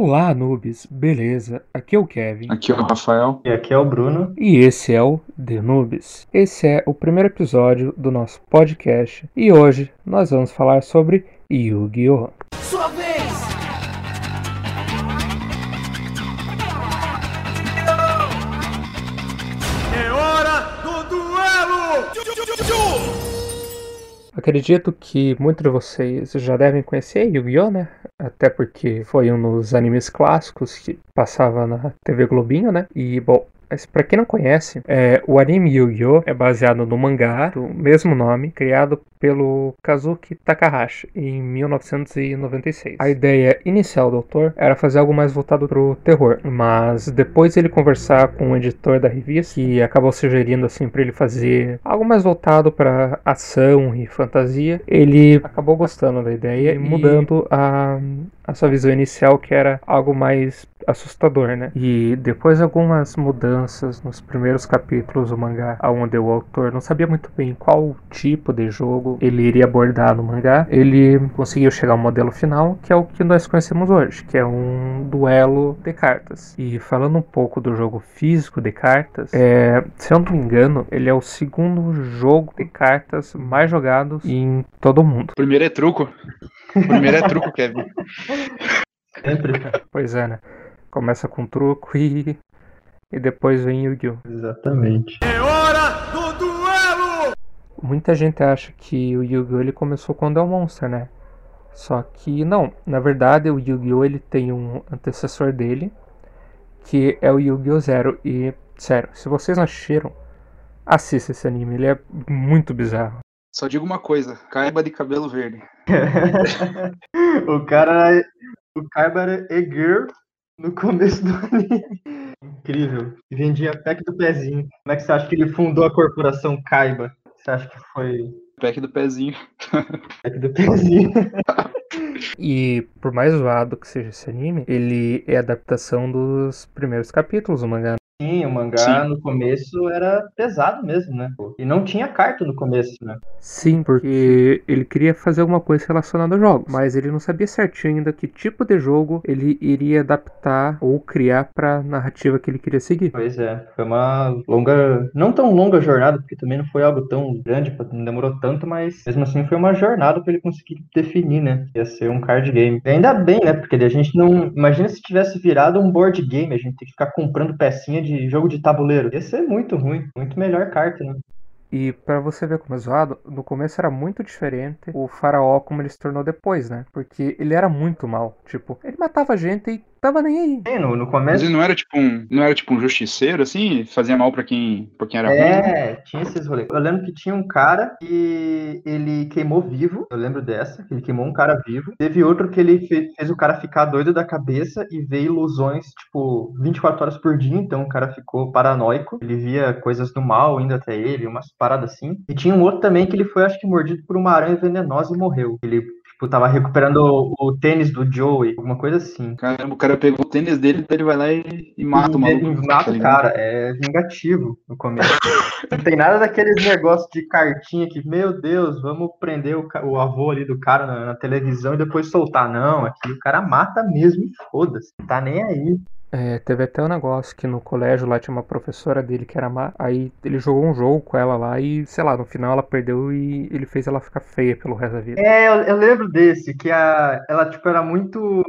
Olá, noobs, beleza? Aqui é o Kevin. Aqui é o Rafael. E aqui é o Bruno. E esse é o The Noobs. Esse é o primeiro episódio do nosso podcast e hoje nós vamos falar sobre Yu-Gi-Oh! Acredito que muitos de vocês já devem conhecer Yu-Gi-Oh, né? Até porque foi um dos animes clássicos que passava na TV Globinho, né? E, bom, mas pra quem não conhece, é, o anime Yu-Gi-Oh! é baseado no mangá do mesmo nome, criado pelo Kazuki Takahashi em 1996. A ideia inicial do autor era fazer algo mais voltado pro terror, mas depois ele conversar com o editor da revista, que acabou sugerindo assim para ele fazer algo mais voltado para ação e fantasia, ele acabou gostando da ideia e mudando a, a sua visão inicial, que era algo mais assustador, né? E depois de algumas mudanças nos primeiros capítulos do mangá, onde o autor não sabia muito bem qual tipo de jogo ele iria abordar no mangá, ele conseguiu chegar ao modelo final, que é o que nós conhecemos hoje, que é um duelo de cartas. E falando um pouco do jogo físico de cartas, é, se eu não me engano, ele é o segundo jogo de cartas mais jogado em todo o mundo. O primeiro é truco. O primeiro é truco, Kevin. Sempre. Pois é, né? Começa com truco e, e depois vem Yu-Gi-Oh! Exatamente. É! Muita gente acha que o Yu-Gi-Oh! ele começou quando é o Monster, né? Só que não, na verdade o Yu-Gi-Oh! ele tem um antecessor dele, que é o Yu-Gi-Oh! Zero. E, sério, se vocês não assistiram, assista esse anime, ele é muito bizarro. Só digo uma coisa: caiba de cabelo verde. o cara. O Kaiba era Egir no começo do anime. Incrível. Vendia pack do pezinho. Como é que você acha que ele fundou a corporação Kaiba? Você acha que foi Pack do pezinho. pack do pezinho? E por mais zoado que seja esse anime, ele é adaptação dos primeiros capítulos do mangá. Sim, o mangá Sim. no começo era pesado mesmo, né? E não tinha carta no começo, né? Sim, porque ele queria fazer alguma coisa relacionada a jogos, mas ele não sabia certinho ainda que tipo de jogo ele iria adaptar ou criar pra narrativa que ele queria seguir. Pois é, foi uma longa, não tão longa jornada, porque também não foi algo tão grande, não demorou tanto, mas mesmo assim foi uma jornada para ele conseguir definir, né? que Ia ser um card game. E ainda bem, né? Porque a gente não. Imagina se tivesse virado um board game, a gente tem que ficar comprando pecinha de jogo de tabuleiro. Ia ser muito ruim, muito melhor carta, né? E pra você ver como é zoado, no começo era muito diferente o faraó como ele se tornou depois, né? Porque ele era muito mal. Tipo, ele matava gente e tava nem aí. Sim, no, no Mas começo. ele não era tipo um. Não era tipo um justiceiro, assim? Fazia mal pra quem, pra quem era ruim. né? É, tinha esses rolês. Eu lembro que tinha um cara que ele queimou vivo. Eu lembro dessa, que ele queimou um cara vivo. Teve outro que ele fe- fez o cara ficar doido da cabeça e ver ilusões, tipo, 24 horas por dia. Então o cara ficou paranoico. Ele via coisas do mal indo até ele, umas paradas assim. E tinha um outro também que ele foi, acho que, mordido por uma aranha venenosa e morreu. Ele, tipo, tava recuperando o, o tênis do Joey, alguma coisa assim. Caramba, o cara pegou o tênis dele, daí ele vai lá e, e mata o maluco. Mata tá o cara, é vingativo no começo. Não tem nada daqueles negócios de cartinha que, meu Deus, vamos prender o, o avô ali do cara na, na televisão e depois soltar. Não, aqui o cara mata mesmo e foda-se. Tá nem aí. É, teve até um negócio que no colégio lá tinha uma professora dele que era má. Aí ele jogou um jogo com ela lá e, sei lá, no final ela perdeu e ele fez ela ficar feia pelo resto da vida. É, eu, eu lembro desse, que a, ela, tipo, era muito,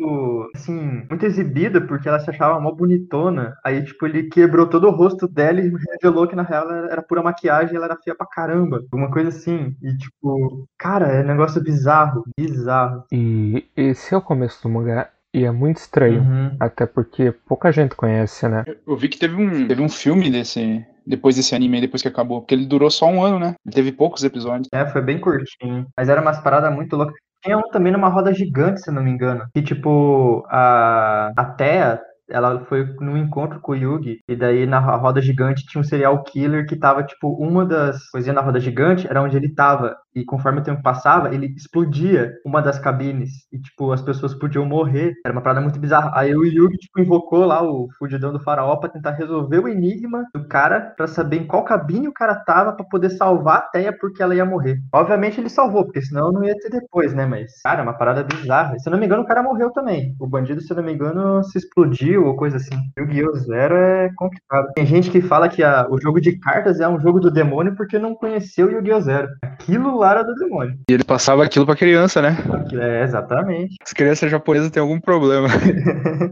assim, muito exibida porque ela se achava mó bonitona. Aí, tipo, ele quebrou todo o rosto dela e revelou que, na real, ela era, era pura maquiagem e ela era feia pra caramba. Alguma coisa assim. E, tipo, cara, é um negócio bizarro, bizarro. E esse é o começo do mangá e é muito estranho. Uhum. Até porque pouca gente conhece, né? Eu vi que teve um, teve um filme desse. Depois desse anime depois que acabou. Porque ele durou só um ano, né? Ele teve poucos episódios. É, foi bem curtinho. Mas era umas paradas muito loucas. Tinha um também numa roda gigante, se não me engano. Que, tipo, a, a Thea, ela foi num encontro com o Yugi. E daí, na ro- roda gigante, tinha um serial killer que tava, tipo, uma das coisinhas na roda gigante era onde ele tava. E conforme o tempo passava, ele explodia uma das cabines e, tipo, as pessoas podiam morrer. Era uma parada muito bizarra. Aí o Yugi, tipo, invocou lá o fudidão do faraó pra tentar resolver o enigma do cara, pra saber em qual cabine o cara tava pra poder salvar a Teia porque ela ia morrer. Obviamente ele salvou, porque senão não ia ter depois, né? Mas, cara, é uma parada bizarra. Se eu não me engano, o cara morreu também. O bandido, se eu não me engano, se explodiu ou coisa assim. Yu-Gi-Oh! Zero é complicado. Tem gente que fala que a, o jogo de cartas é um jogo do demônio porque não conheceu Yu-Gi-Oh! Zero. Aquilo lá do demônio. E ele passava aquilo pra criança, né? Aquilo- É, exatamente. As crianças japonesas têm algum problema.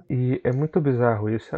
E é muito bizarro isso.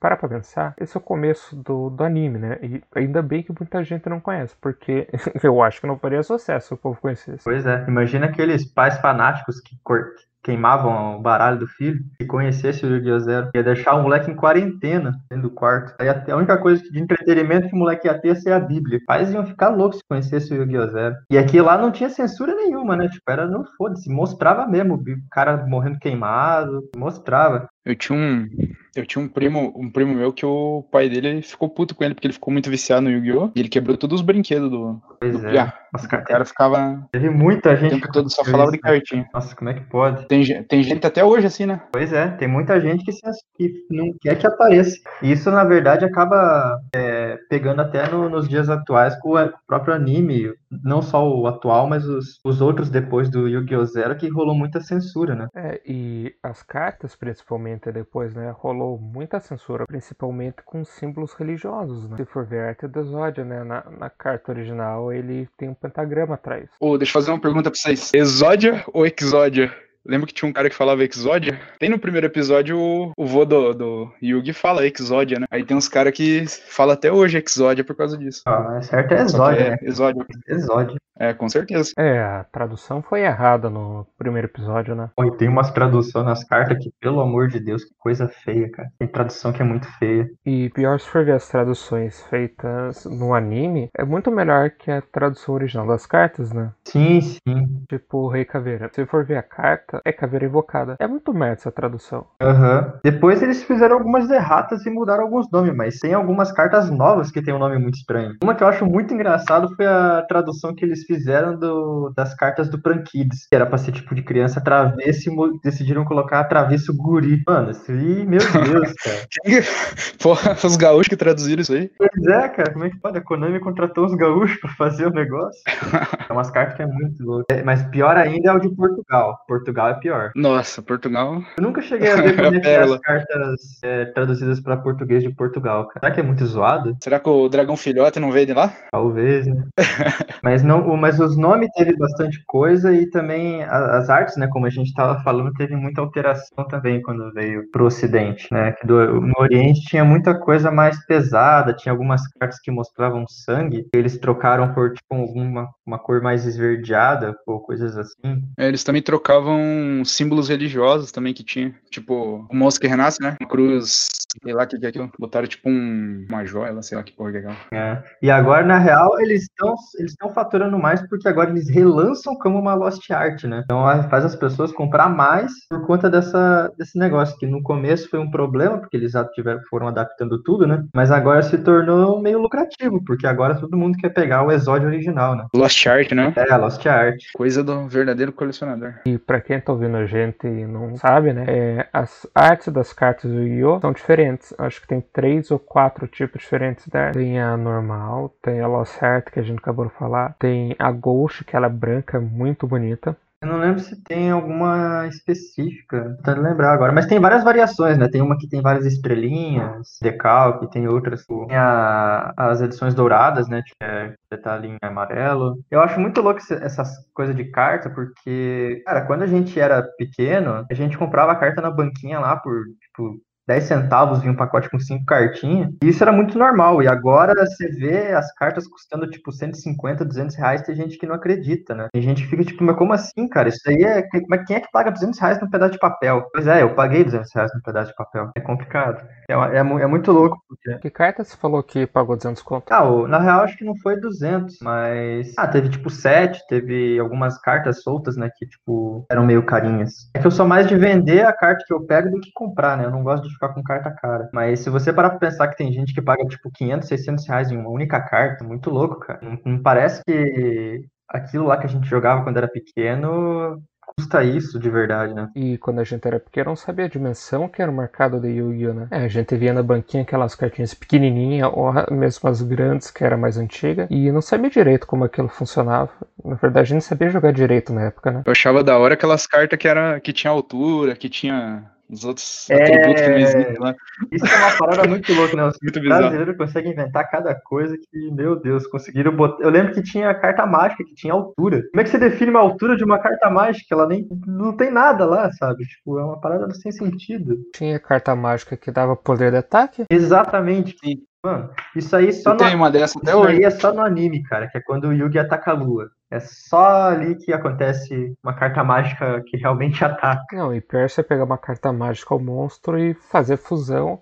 Parar pra pensar, esse é o começo do, do anime, né? E ainda bem que muita gente não conhece, porque eu acho que não faria sucesso se o povo conhecesse. Pois é. Imagina aqueles pais fanáticos que cor- queimavam o baralho do filho e conhecesse o Yu-Gi-Oh! Zero. Ia deixar o moleque em quarentena dentro do quarto. Aí a única coisa de entretenimento que o moleque ia ter ia ser a Bíblia. Pais iam ficar loucos se conhecesse o Yu-Gi-Oh! Zero. E aqui lá não tinha censura nenhuma, né? Tipo, era no foda-se. Mostrava mesmo o cara morrendo queimado. Mostrava. Eu tinha um. Eu tinha um primo, um primo meu que o pai dele ficou puto com ele, porque ele ficou muito viciado no Yu-Gi-Oh! E ele quebrou todos os brinquedos do, Pois do é. Piá. Nossa, O cara, cara ficava teve muita o gente. tempo que todo só falava de né? cartinha. Nossa, como é que pode? Tem, tem gente até hoje assim, né? Pois é, tem muita gente que, se, que não quer que apareça. E isso, na verdade, acaba é, pegando até no- nos dias atuais com o próprio anime, não só o atual, mas os, os outros depois do Yu-Gi-Oh! Zero, que rolou muita censura, né? É, e as cartas, principalmente depois, né, rolou muita censura, principalmente com símbolos religiosos, né? Se for ver a arte do Exódia, né, na, na carta original ele tem um pentagrama atrás. Ô, deixa eu fazer uma pergunta pra vocês. Exódia ou Exódia? Lembra que tinha um cara que falava Exódia? Tem no primeiro episódio o, o vô do, do Yugi fala Exódia, né? Aí tem uns caras que falam até hoje Exódia por causa disso. Ah, certo é Exódio, é né? Exódia. Exódio. É, com certeza. É, a tradução foi errada no primeiro episódio, né? Pô, e tem umas traduções nas cartas que, pelo amor de Deus, que coisa feia, cara. Tem tradução que é muito feia. E pior se for ver as traduções feitas no anime, é muito melhor que a tradução original das cartas, né? Sim, sim. Tipo Rei Caveira. Se for ver a carta, é Caveira Invocada. É muito merda essa tradução. Aham. Depois eles fizeram algumas erratas e mudaram alguns nomes, mas tem algumas cartas novas que tem um nome muito estranho. Uma que eu acho muito engraçado foi a tradução que eles fizeram do- das cartas do Pran Kids, que era pra ser tipo de criança travessa e decidiram colocar travesso guri. Mano, isso aí, meu Deus, cara. Porra, os gaúchos que traduziram isso aí. Pois é, cara, como é que pode? A Konami contratou os gaúchos pra fazer o negócio. É umas cartas que é muito louco. É, mas pior ainda é o de Portugal. Portugal é pior. Nossa, Portugal. Eu nunca cheguei a ver como é que é as cartas é, traduzidas pra português de Portugal, cara. Será que é muito zoado? Será que o dragão filhote não veio de lá? Talvez, né? mas não, o- mas os nomes teve bastante coisa e também as artes, né? Como a gente estava falando, teve muita alteração também quando veio pro Ocidente, né? Que do- no Oriente tinha muita coisa mais pesada, tinha algumas cartas que mostravam sangue, eles trocaram por tipo alguma uma cor mais esverdeada ou coisas assim. É, eles também trocavam símbolos religiosos também que tinha. Tipo, o monstro que renasce, né? Uma cruz, sei lá o que que é aquilo. Botaram tipo um, uma joia, sei lá que porra que é aquela. É. E agora, na real, eles estão eles estão faturando mais porque agora eles relançam como uma Lost Art, né? Então faz as pessoas comprar mais por conta dessa, desse negócio, que no começo foi um problema, porque eles já tiveram, foram adaptando tudo, né? Mas agora se tornou meio lucrativo, porque agora todo mundo quer pegar o exódio original, né? Lost Art, né? É, a Lost Art. Coisa do verdadeiro colecionador. E pra quem tá ouvindo a gente e não sabe, né? é, as artes das cartas do Yu-Gi-Oh! são diferentes. Acho que tem três ou quatro tipos diferentes da arte. Tem a normal, tem a Lost Art, que a gente acabou de falar. Tem a Ghost, que ela é branca, muito bonita. Eu não lembro se tem alguma específica, tentando lembrar agora, mas tem várias variações, né? Tem uma que tem várias estrelinhas, decalque, tem outras, tem a- as edições douradas, né? Que é detalhe em amarelo. Eu acho muito louco essas coisas de carta, porque, cara, quando a gente era pequeno, a gente comprava a carta na banquinha lá por, tipo, 10 centavos vinha um pacote com cinco cartinhas. E isso era muito normal. E agora você vê as cartas custando tipo 150, 200 reais. Tem gente que não acredita, né? Tem gente que fica tipo, mas como assim, cara? Isso aí é. Mas quem é que paga 200 reais num pedaço de papel? Pois é, eu paguei 200 reais num pedaço de papel. É complicado. É, é, é muito louco. Porque... Que carta você falou que pagou 200 conto? Ah, na real acho que não foi 200, mas. Ah, teve tipo 7, teve algumas cartas soltas, né? Que tipo eram meio carinhas. É que eu sou mais de vender a carta que eu pego do que comprar, né? Eu não gosto de ficar com carta cara. Mas se você parar pra pensar que tem gente que paga tipo 500, 600 reais em uma única carta, muito louco, cara. Não, não parece que. aquilo lá que a gente jogava quando era pequeno custa isso de verdade, né? E quando a gente era pequeno, não sabia a dimensão que era o mercado de Yu-Gi-Oh, né? É, a gente via na banquinha aquelas cartinhas pequenininhas, ou mesmo as grandes, que era mais antiga, e não sabia direito como aquilo funcionava. Na verdade, a gente sabia jogar direito na época, né? Eu achava da hora aquelas cartas que, era, que tinha altura, que tinha os outros É. atributos que não existem lá. Isso é uma parada muito louca, né? Os Muito bizarro. brasileiros conseguem inventar cada coisa que, meu Deus, conseguiram botar. Eu lembro que tinha carta mágica, que tinha altura. Como é que você define uma altura de uma carta mágica? Ela nem. Não tem nada lá, sabe? Tipo, é uma parada sem sentido. Tinha carta mágica que dava poder de ataque. Exatamente. Sim. Mano, isso aí só Eu no, tenho uma dessa até isso hoje. aí é só no anime, cara, que é quando o Yugi ataca a lua. É só ali que acontece uma carta mágica que realmente ataca. Não, e pior é você pegar uma carta mágica ao monstro e fazer fusão,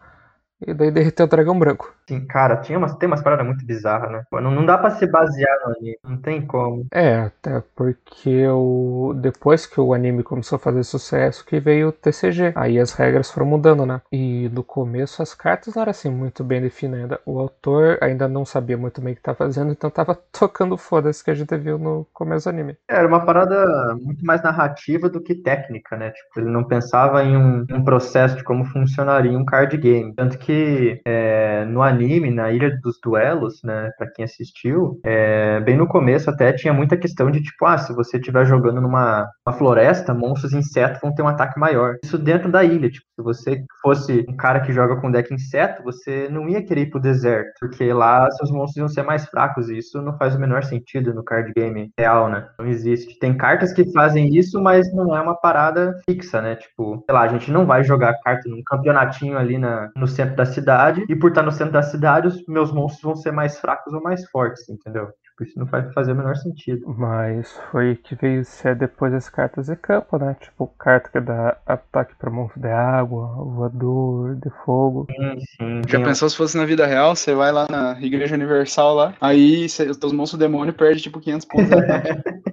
e daí derreter o dragão branco. Assim, cara, tinha umas, tem umas paradas muito bizarras, né? Não, não dá pra se basear no anime, não tem como. É, até porque o... depois que o anime começou a fazer sucesso, que veio o TCG. Aí as regras foram mudando, né? E no começo as cartas não eram assim muito bem definidas. O autor ainda não sabia muito bem o que estava fazendo, então tava tocando foda-se que a gente viu no começo do anime. Era uma parada muito mais narrativa do que técnica, né? Tipo, ele não pensava em um, um processo de como funcionaria um card game. Tanto que é, no anime, na Ilha dos Duelos, né, pra quem assistiu, é, bem no começo até tinha muita questão de tipo, ah, se você estiver jogando numa uma floresta, monstros insetos vão ter um ataque maior. Isso dentro da ilha, tipo, se você fosse um cara que joga com deck inseto, você não ia querer ir pro deserto, porque lá seus monstros iam ser mais fracos, e isso não faz o menor sentido no card game real, né? Não existe. Tem cartas que fazem isso, mas não é uma parada fixa, né? Tipo, sei lá, a gente não vai jogar carta num campeonatinho ali na, no centro da cidade, e por estar no centro da cidade, os meus monstros vão ser mais fracos ou mais fortes, entendeu? Tipo, isso não vai fazer o menor sentido. Mas foi que veio ser depois as cartas de campo, né? Tipo, carta que dá ataque para monstro de água, voador, de fogo. Sim, sim. Já Tem- pensou se fosse na vida real? Você vai lá na Igreja Universal lá, aí cê- os teus monstros demônio perdem tipo 500 pontos de ataque.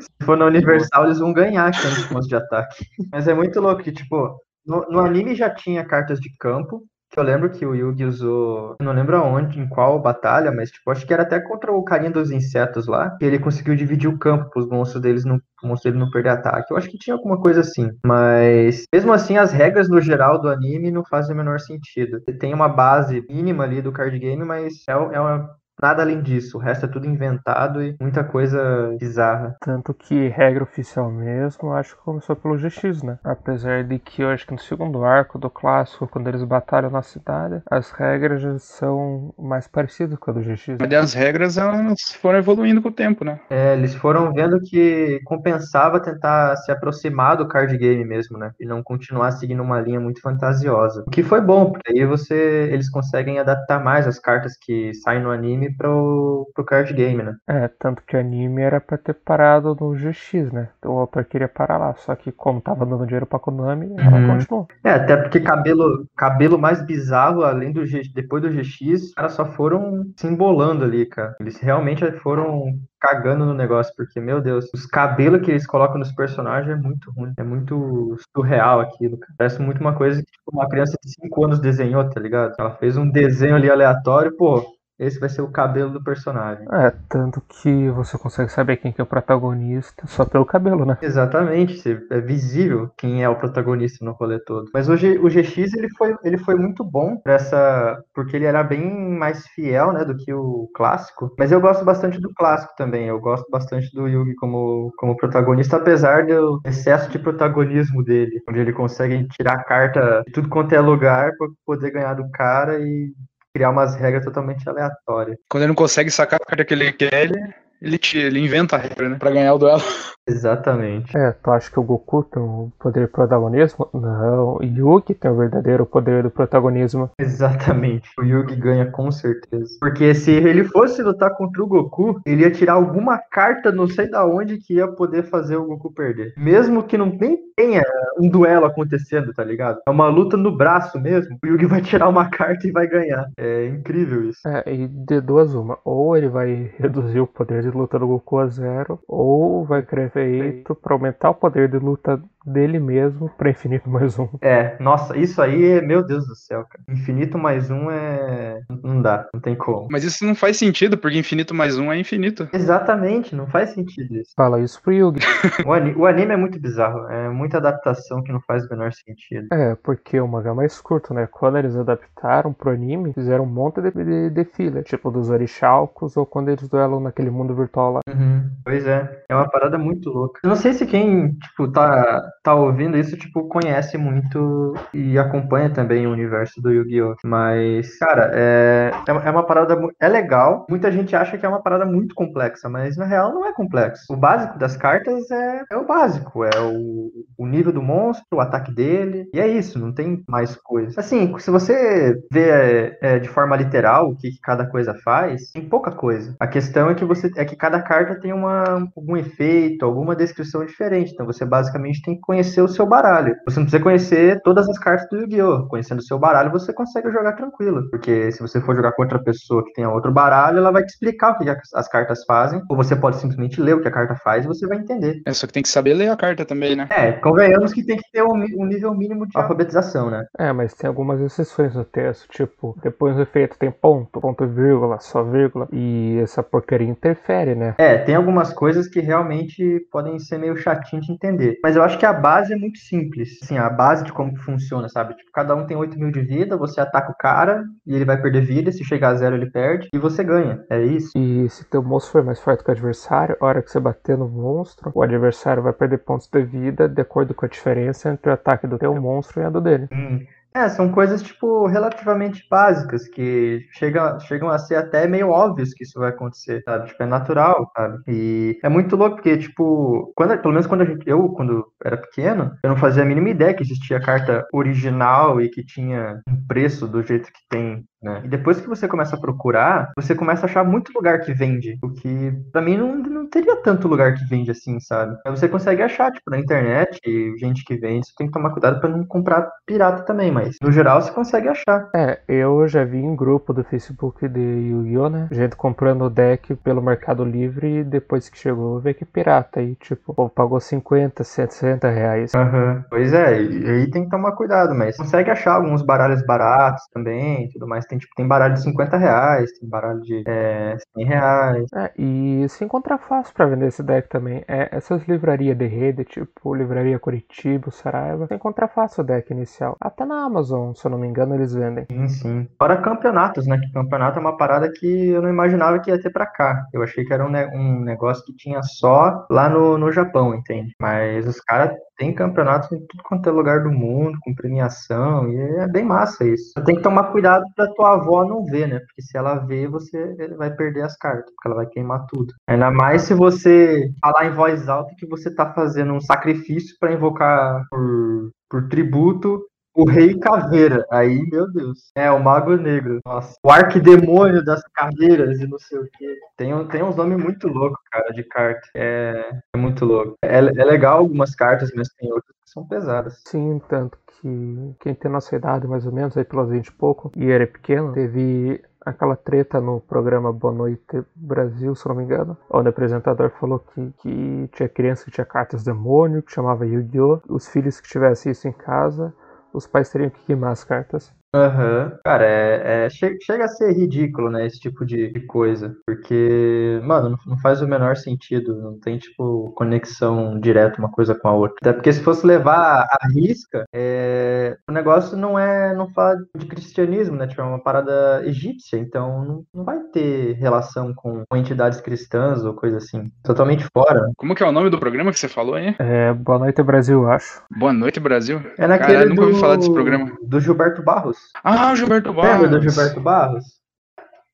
Se for na Universal, eles vão ganhar 500 pontos de ataque. Mas é muito louco que, tipo, no, no anime já tinha cartas de campo, que eu lembro que o Yugi usou, não lembro aonde, em qual batalha, mas, tipo, acho que era até contra o carinha dos insetos lá, que ele conseguiu dividir o campo para os monstros deles não, monstro dele não perder ataque. Eu acho que tinha alguma coisa assim. Mas, mesmo assim, as regras no geral do anime não fazem o menor sentido. Tem uma base mínima ali do card game, mas é, é uma Nada além disso, o resto é tudo inventado e muita coisa bizarra. Tanto que regra oficial mesmo, acho que começou pelo GX, né? Apesar de que eu acho que no segundo arco do clássico, quando eles batalham na cidade, as regras já são mais parecidas com a do GX. Mas as regras elas foram evoluindo com o tempo, né? É, eles foram vendo que compensava tentar se aproximar do card game mesmo, né? E não continuar seguindo uma linha muito fantasiosa. O que foi bom, porque aí você, eles conseguem adaptar mais as cartas que saem no anime pro, pro card game, né? É, tanto que o anime era pra ter parado no GX, né? O autor queria parar lá, só que como tava dando dinheiro pra Konami, ela Uhum. continuou. É, até porque cabelo, cabelo mais bizarro, além do G, depois do GX, os caras só foram se embolando ali, cara. Eles realmente foram cagando no negócio, porque, meu Deus, os cabelos que eles colocam nos personagens é muito ruim. É muito surreal aquilo, cara. Parece muito uma coisa que tipo, uma criança de 5 anos desenhou, tá ligado? Ela fez um desenho ali aleatório, pô, esse vai ser o cabelo do personagem. É, tanto que você consegue saber quem que é o protagonista só pelo cabelo, né? Exatamente, é visível quem é o protagonista no rolê todo. Mas hoje o GX ele foi, ele foi muito bom pra essa, porque ele era bem mais fiel, né, do que o clássico. Mas eu gosto bastante do clássico também. Eu gosto bastante do Yugi como, como protagonista, apesar do excesso de protagonismo dele, onde ele consegue tirar a carta de tudo quanto é lugar pra poder ganhar do cara e criar umas regras totalmente aleatórias. Quando ele não consegue sacar a carta que ele quer, ele, ele, te- ele inventa a regra, né? Pra ganhar o duelo. Exatamente. É, tu acha que o Goku tem o poder de protagonismo? Não, Yuki tem o verdadeiro poder do protagonismo. Exatamente. O Yugi ganha com certeza. Porque se ele fosse lutar contra o Goku, ele ia tirar alguma carta, não sei da onde, que ia poder fazer o Goku perder. Mesmo que não nem tenha um duelo acontecendo, tá ligado? É uma luta no braço mesmo. O Yugi vai tirar uma carta e vai ganhar. É incrível isso. É, e de duas uma. Ou ele vai reduzir o poder de luta do Goku a zero, ou vai criar feito pra aumentar o poder de luta dele mesmo pra infinito mais um. É, nossa, isso aí, meu Deus do céu, cara. Infinito mais um é. Não dá, não tem como. Mas isso não faz sentido, porque infinito mais um é infinito. Exatamente, não faz sentido isso. Fala isso pro Yugi. O, ani- o anime é muito bizarro, é muita adaptação que não faz o menor sentido. É, porque o mangá é mais curto, né? Quando eles adaptaram pro anime, fizeram um monte de, de, de fila, tipo dos orixalcos ou quando eles duelam naquele mundo virtual lá. Uhum. Pois é, é uma parada muito louca. Eu não sei se quem, tipo, tá, tá ouvindo isso, tipo, conhece muito e acompanha também o universo do Yu-Gi-Oh! Mas, cara, é, é uma- é parada, é legal. Muita gente acha que é uma parada muito complexa, mas na real não é complexo. O básico das cartas é, é o básico, é o, o nível do monstro, o ataque dele, e é isso, não tem mais coisa. Assim, se você vê é, é, de forma literal o que, que cada coisa faz, tem pouca coisa. A questão é que você é que cada carta tem uma, algum efeito, alguma descrição diferente. Então você basicamente tem que conhecer o seu baralho. Você não precisa conhecer todas as cartas do Yu-Gi-Oh! Conhecendo o seu baralho, você consegue jogar tranquilo. Porque se você for jogar com outra pessoa que tenha outro baralho, ela vai te explicar o que as- as cartas fazem. Ou você pode simplesmente ler o que a carta faz e você vai entender. É, só que tem que saber ler a carta também, né? É, convenhamos que tem que ter um, um nível mínimo de alfabetização, né? É, mas tem algumas exceções no texto, tipo, depois do efeito tem ponto, ponto e vírgula, só vírgula, e essa porcaria interfere, né? É, tem algumas coisas que realmente podem ser meio chatinho de entender. Mas eu acho que a base é muito simples. Assim, a base de como que funciona, sabe? Tipo, cada um tem 8 mil de vida, você ataca o cara e ele vai perder vida. Se chegar a zero, ele perde e você ganha. É isso. E se teu monstro for mais forte que o adversário, a hora que você bater no monstro, o adversário vai perder pontos de vida de acordo com a diferença entre o ataque do teu monstro e a do dele. Hum. É, são coisas, tipo, relativamente básicas, que chegam, chegam a ser até meio óbvios que isso vai acontecer, sabe? Tipo, é natural, sabe? E é muito louco, porque, tipo, quando, pelo menos quando gente, eu, quando era pequeno, eu não fazia a mínima ideia que existia carta original e que tinha um preço do jeito que tem, né? E depois que você começa a procurar, você começa a achar muito lugar que vende, o que, pra mim, não, não teria tanto lugar que vende assim, sabe? Aí você consegue achar, tipo, na internet, gente que vende, você tem que tomar cuidado pra não comprar pirata também, mas no geral você consegue achar. É, eu já vi em grupo do Facebook de Yu-Gi-Oh, né? Gente comprando o deck pelo Mercado Livre e depois que chegou, vê que pirata. E tipo, pô, pagou 50, 60 reais. Aham. Pois é, e aí tem que tomar cuidado, mas consegue achar alguns baralhos baratos também tudo mais. Tem, tipo, tem baralho de 50 reais, tem baralho de é, 100 reais. É, e se encontrar fácil pra vender esse deck também. É, essas livrarias de rede, tipo Livraria Curitiba, Saraiva, você encontra fácil o deck inicial. Até na Amazon, se eu não me engano, eles vendem. Sim, sim. Fora campeonatos, né? Que campeonato é uma parada que eu não imaginava que ia ter pra cá. Eu achei que era um, ne- um negócio que tinha só lá no, no Japão, entende? Mas os caras têm campeonatos em tudo quanto é lugar do mundo, com premiação, e é bem massa isso. Tem que tomar cuidado pra tua avó não ver, né? Porque se ela ver, você vai perder as cartas, porque ela vai queimar tudo. Ainda mais se você falar em voz alta que você tá fazendo um sacrifício pra invocar por, por tributo o Rei Caveira. Aí, meu Deus. É, o Mago Negro. Nossa. O Arquidemônio das Caveiras e não sei o quê. Tem, tem uns nomes muito loucos, cara, de carta. É, é muito louco. É, é legal algumas cartas, mas tem outras que são pesadas. Sim, tanto que quem tem nossa idade, mais ou menos, aí pelos 20 e pouco, e era pequeno, teve aquela treta no programa Boa Noite Brasil, se não me engano, onde o apresentador falou que, que tinha criança que tinha cartas demônio, que chamava Yu-Gi-Oh! Os filhos que tivessem isso em casa, os pais teriam que queimar as cartas. Aham. Cara, é, é- che- chega a ser ridículo, né, esse tipo de, de coisa. Porque, mano, não, não faz o menor sentido. Não tem, tipo, conexão direta uma coisa com a outra. Até porque se fosse levar à risca, é, o negócio não é, não fala de cristianismo, né? Tipo, é uma parada egípcia. Então não, não vai ter relação com, com entidades cristãs ou coisa assim. Totalmente fora. Como que é o nome do programa que você falou aí? É, Boa Noite Brasil, eu acho. Boa noite, Brasil. É naquele Cara, eu nunca do, ouvi falar desse programa. do Gilberto Barros. Ah, o Gilberto Barros. Lembra do Gilberto Barros?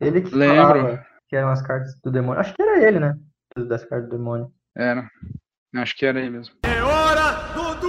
Ele que Lembro. falava que eram as cartas do demônio. Acho que era ele, né? Das cartas do demônio. Era. Acho que era aí mesmo. É hora do!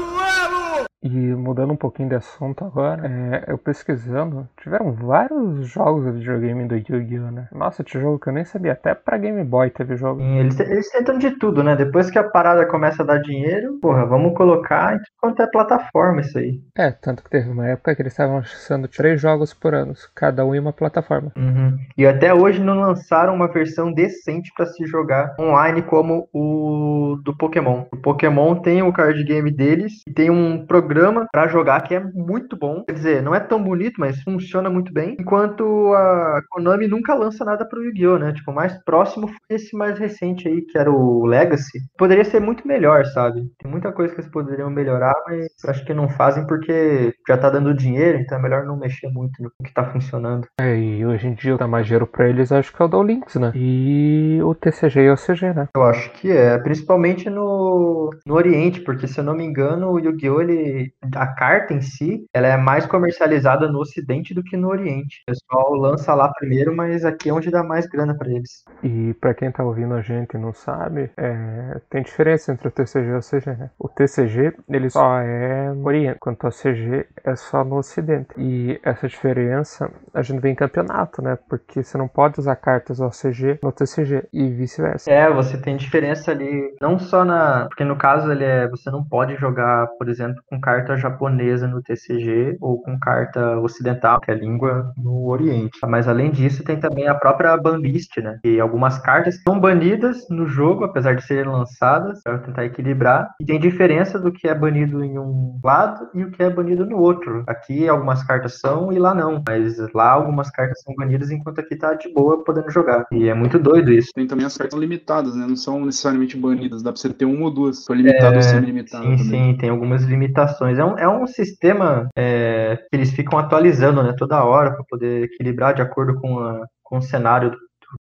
E mudando um pouquinho de assunto agora, é, eu pesquisando, tiveram vários jogos de videogame do Yu-Gi-Oh! né? Nossa, tinha jogo que eu nem sabia, até pra Game Boy teve jogo. Sim, Eles, eles tentam de tudo, né? Depois que a parada começa a dar dinheiro, porra, vamos colocar em quanto é plataforma isso aí. É, tanto que teve uma época que eles estavam lançando três jogos por ano, cada um em uma plataforma. Uhum. E até hoje não lançaram uma versão decente pra se jogar online como o do Pokémon. O Pokémon tem o card game deles e tem um programa pra jogar que é muito bom. Quer dizer, não é tão bonito, mas funciona muito bem. Enquanto a Konami nunca lança nada pro Yu-Gi-Oh, né? Tipo, o mais próximo foi esse mais recente aí, que era o Legacy. Poderia ser muito melhor, sabe? Tem muita coisa que eles poderiam melhorar, mas acho que não fazem porque já tá dando dinheiro, então é melhor não mexer muito no que tá funcionando. É, e hoje em dia dá mais dinheiro pra eles acho que é o Duel Links, né? E o TCG e o CG, né? Eu acho que é, principalmente no, no Oriente, porque se eu não me engano, o Yu-Gi-Oh! ele a carta em si, ela é mais comercializada no Ocidente do que no Oriente. O pessoal lança lá primeiro, mas aqui é onde dá mais grana pra eles. E pra quem tá ouvindo a gente e não sabe, é, tem diferença entre o TCG e o CG, né? O TCG, ele só é no Oriente, enquanto o CG é só no Ocidente. E essa diferença a gente vê em campeonato, né? Porque você não pode usar cartas OCG no TCG e vice-versa. É, você tem diferença ali, não só na. Porque no caso ele é. Você não pode jogar, por exemplo, com carta japonesa no TCG ou com carta ocidental, que é a língua no Oriente. Mas além disso, tem também a própria banlist, né? E algumas cartas são banidas no jogo, apesar de serem lançadas, para tentar equilibrar. E tem diferença do que é banido em um lado e o que é banido no outro. Aqui algumas cartas são e lá não. Mas lá algumas cartas são banidas enquanto aqui tá de boa podendo jogar. E é muito doido isso. Tem também as cartas limitadas, né? Não são necessariamente banidas. Dá pra você ter uma ou duas. For limitado ou semi-limitado Sim, também. sim, tem algumas limitações. É um, é um sistema é, que eles ficam atualizando, né, toda hora para poder equilibrar de acordo com, a, com o cenário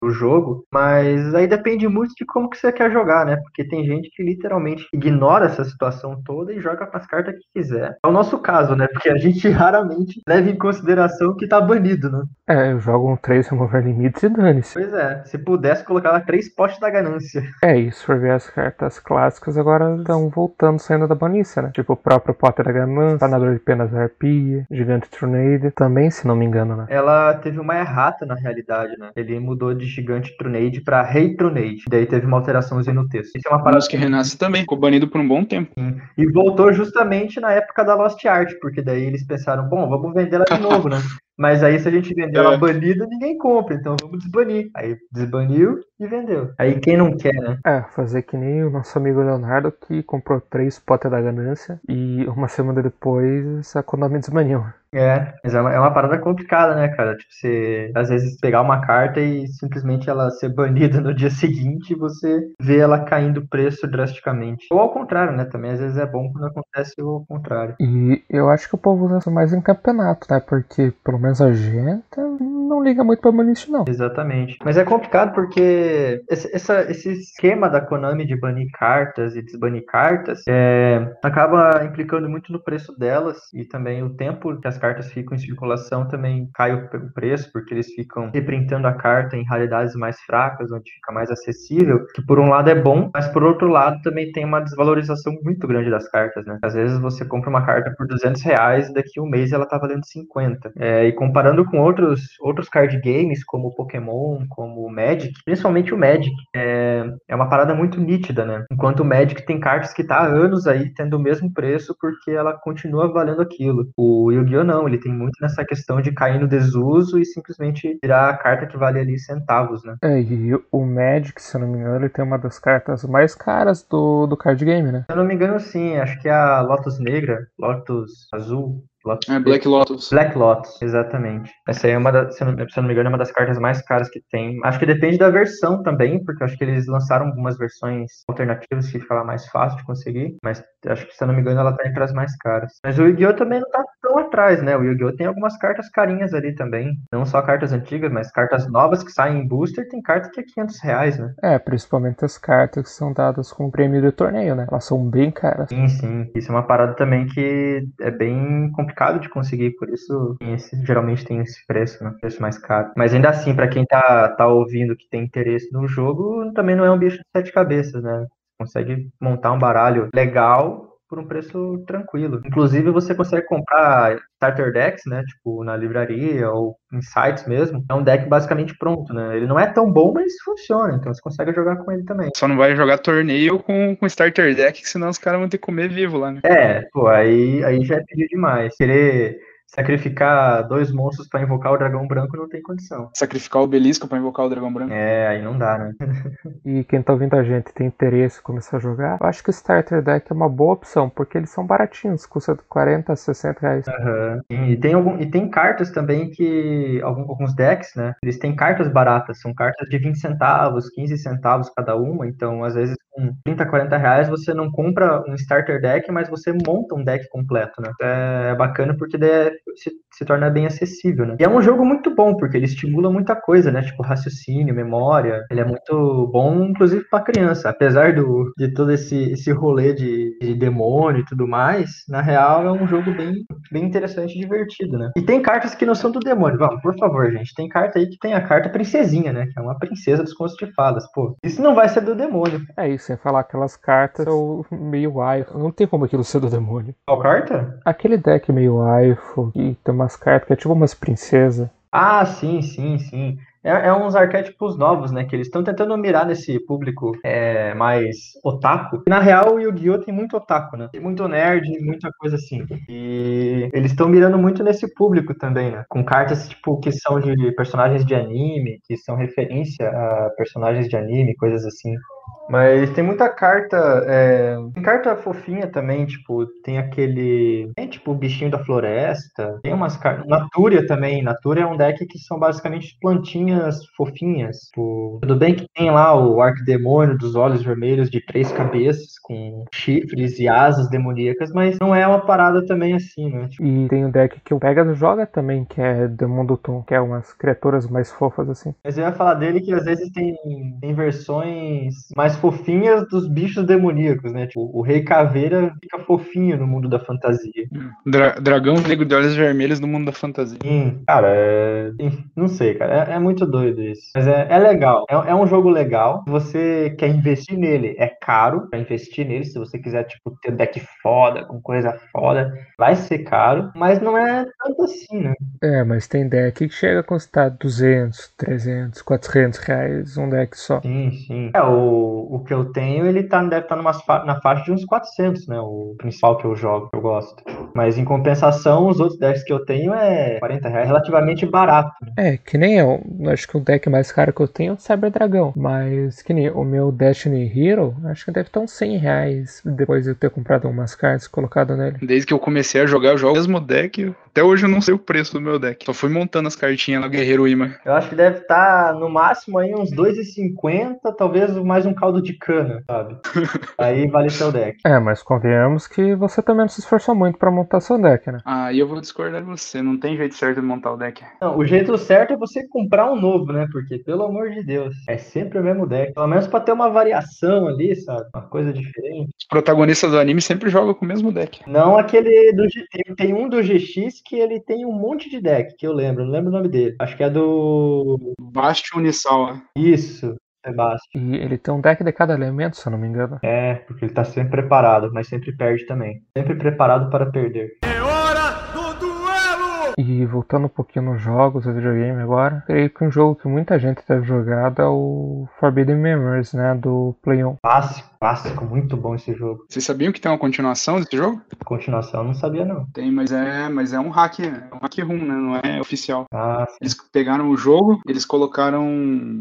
do, jogo, mas aí depende muito de como que você quer jogar, né? Porque tem gente que literalmente ignora essa situação toda e joga com as cartas que quiser. É o nosso caso, né? Porque a gente raramente leva em consideração que tá banido, né? É, eu jogo um 3 remover limites e dane-se. Pois é, se pudesse colocar lá três postes da ganância. É, e se for ver as cartas clássicas, agora estão voltando, saindo da banícia, né? Tipo o próprio Potter da Ganância, Panador de Penas da Arpia, Gigante Tornado, também, se não me engano, né? Ela teve uma errata na realidade, né? Ele mudou de gigante Trunade pra Rei Trunade. Daí teve uma alteraçãozinha no texto. Isso é uma parada que renasce também, ficou banido por um bom tempo. E voltou justamente na época da Lost Art, porque daí eles pensaram, bom, vamos vender ela de novo, né? Mas aí se a gente vender ela É. banida, ninguém compra, então vamos desbanir. Aí desbaniu e vendeu. Aí quem não quer, né? É, fazer que nem o nosso amigo Leonardo que comprou três Potter da Ganância e uma semana depois a Konami desbaniu. É, mas é uma, é uma parada complicada, né, cara? Tipo, você às vezes pegar uma carta e simplesmente ela ser banida no dia seguinte e você vê ela caindo o preço drasticamente. Ou ao contrário, né? Também às vezes é bom quando acontece o contrário. E eu acho que o povo usa isso mais em campeonato, né? Porque pelo menos a gente não liga muito pra banir não. Exatamente. Mas é complicado porque esse, essa- esse esquema da Konami de banir cartas e desbanir cartas é, acaba implicando muito no preço delas e também o tempo que as cartas ficam em circulação também cai o pre- o preço, porque eles ficam reprintando a carta em raridades mais fracas, onde fica mais acessível, que por um lado é bom, mas por outro lado também tem uma desvalorização muito grande das cartas, né? Às vezes você compra uma carta por 200 reais e daqui a um mês ela tá valendo 50. É, e comparando com outros, outros card games, como Pokémon, como Magic, principalmente o Magic, é, é uma parada muito nítida, né? Enquanto o Magic tem cartas que tá há anos aí tendo o mesmo preço porque ela continua valendo aquilo. O Yu-Gi-Oh! Não, ele tem muito nessa questão de cair no desuso e simplesmente virar a carta que vale ali centavos, né? É, e o Magic, se eu não me engano, ele tem uma das cartas mais caras do, do card game, né? Se eu não me engano, sim, acho que é a Lotus Negra, Lotus Azul, Lotus É, Black Lotus. Black Lotus, exatamente. Essa aí é uma das, se eu não, se eu não me engano, é uma das cartas mais caras que tem. Acho que depende da versão também, porque eu acho que eles lançaram algumas versões alternativas que ficava mais fácil de conseguir, mas acho que, se eu não me engano, ela tá entre as mais caras. Mas o Yu-Gi-Oh! também não tá atrás, né? O Yu-Gi-Oh! tem algumas cartas carinhas ali também. Não só cartas antigas, mas cartas novas que saem em booster, tem carta que é 500 reais, né? É, principalmente as cartas que são dadas com o prêmio do torneio, né? Elas são bem caras. Sim, sim. Isso é uma parada também que é bem complicado de conseguir, por isso esse- geralmente tem esse preço, né? Preço mais caro. Mas ainda assim, pra quem tá, tá ouvindo que tem interesse no jogo, também não é um bicho de sete cabeças, né? Consegue montar um baralho legal por um preço tranquilo. Inclusive, você consegue comprar starter decks, né? Tipo, na livraria ou em sites mesmo. É um deck basicamente pronto, né? Ele não é tão bom, mas funciona. Então você consegue jogar com ele também. Só não vai jogar torneio com, com starter deck, senão os caras vão ter que comer vivo lá, né? É, pô, aí, aí já é pedir demais. Querer sacrificar dois monstros pra invocar o dragão branco não tem condição. Sacrificar o obelisco pra invocar o dragão branco. É, aí não dá, né? E quem tá ouvindo a gente tem interesse em começar a jogar, eu acho que o Starter Deck é uma boa opção, porque eles são baratinhos, custa 40, 60 reais. Aham. E, tem algum, e tem cartas também que. Algum, alguns decks, né? Eles têm cartas baratas, são cartas de 20 centavos, 15 centavos cada uma. Então, às vezes, com 30, 40 reais, você não compra um starter deck, mas você monta um deck completo, né? É bacana porque daí é- se, se torna bem acessível, né? E é um jogo muito bom, porque ele estimula muita coisa, né? Tipo raciocínio, memória. Ele é muito bom, inclusive para criança. Apesar do, de todo esse, esse rolê de, de demônio e tudo mais, na real é um jogo bem, bem interessante e divertido, né? E tem cartas que não são do demônio. Vamos, por favor, gente. Tem carta aí que tem a carta princesinha, né? Que é uma princesa dos contos de fadas. Pô, isso não vai ser do demônio. É isso, sem falar aquelas cartas são meio waifu. Não tem como aquilo ser do demônio. Qual carta? Aquele deck meio que tem umas cartas que é tipo umas princesas. Ah, sim, sim, sim. É, é uns arquétipos novos, né? Que eles estão tentando mirar nesse público é, mais otaku. Na real, o Yu-Gi-Oh! tem muito otaku, né? Tem muito nerd, muita coisa assim. E eles estão mirando muito nesse público também, né? Com cartas, tipo, que são de personagens de anime, que são referência a personagens de anime, coisas assim. Mas tem muita carta. é, Tem carta fofinha também, tipo, tem aquele. Tem tipo o bichinho da floresta. Tem umas cartas. Natúria também. Natúria é um deck que são basicamente plantinhas fofinhas. Tipo, tudo bem que tem lá o arquidemônio dos olhos vermelhos de três cabeças, com chifres e asas demoníacas, mas não é uma parada também assim, né? Tipo, E tem o deck que o Pegasus joga também, que é Demon do Tom, que é umas criaturas mais fofas assim. Mas eu ia falar dele que às vezes tem, tem versões mais fofinhas dos bichos demoníacos, né? Tipo, o Rei Caveira fica fofinho no mundo da fantasia. Dra- dragão negro de olhos vermelhos no mundo da fantasia. Sim, cara, é... não sei, cara, é, é muito doido isso. Mas é, é legal, é, é um jogo legal. Se você quer investir nele, é caro pra investir nele. Se você quiser, tipo, ter deck foda, com coisa foda, vai ser caro. Mas não é tanto assim, né? É, mas tem deck que chega a custar 200, 300, 400 reais um deck só. Sim, sim. É, o, o que eu tenho, ele tá, deve estar na faixa de uns 400, né? O principal que eu jogo, que eu gosto. Mas em compensação, os outros decks que eu tenho é 40 reais, relativamente barato. né? É, que nem eu. Acho que o deck mais caro que eu tenho é o Cyber Dragão. Mas que nem o meu Destiny Hero, acho que deve estar uns 100 reais depois de eu ter comprado umas cartas e colocado nele. Desde que eu comecei a jogar, eu jogo o mesmo deck. Até hoje eu não sei o preço do meu deck. Só fui montando as cartinhas lá, Guerreiro Ima. Eu acho que deve estar no máximo aí uns 2,50, talvez mais um caldo de cana, sabe? aí vale seu deck. É, mas convenhamos que você também não se esforçou muito pra montar seu deck, né? Aí eu vou discordar de você. Não tem jeito certo de montar o deck. Não, o jeito certo é você comprar um novo, né? Porque, pelo amor de Deus, é sempre o mesmo deck. Pelo menos pra ter uma variação ali, sabe? Uma coisa diferente. Os protagonistas do anime sempre jogam com o mesmo deck. Não aquele do G... tem, tem um do GX que ele tem um monte de deck, que eu lembro, não lembro o nome dele. Acho que é do. Bastion Unisawa. Isso, Sebastião. E ele tem um deck de cada elemento, se eu não me engano. É, porque ele tá sempre preparado, mas sempre perde também. Sempre preparado para perder. É hora do duelo! E voltando um pouquinho nos jogos, do videogame agora, creio que um jogo que muita gente deve jogar é o Forbidden Memories, né? Do Play 1. Clássico, clássico, muito bom esse jogo. Vocês sabiam que tem uma continuação desse jogo? Continuação, eu não sabia não. Tem, mas é, mas é um hack, é um hack room, né? Não é oficial. Ah, sim. Eles pegaram o jogo, eles colocaram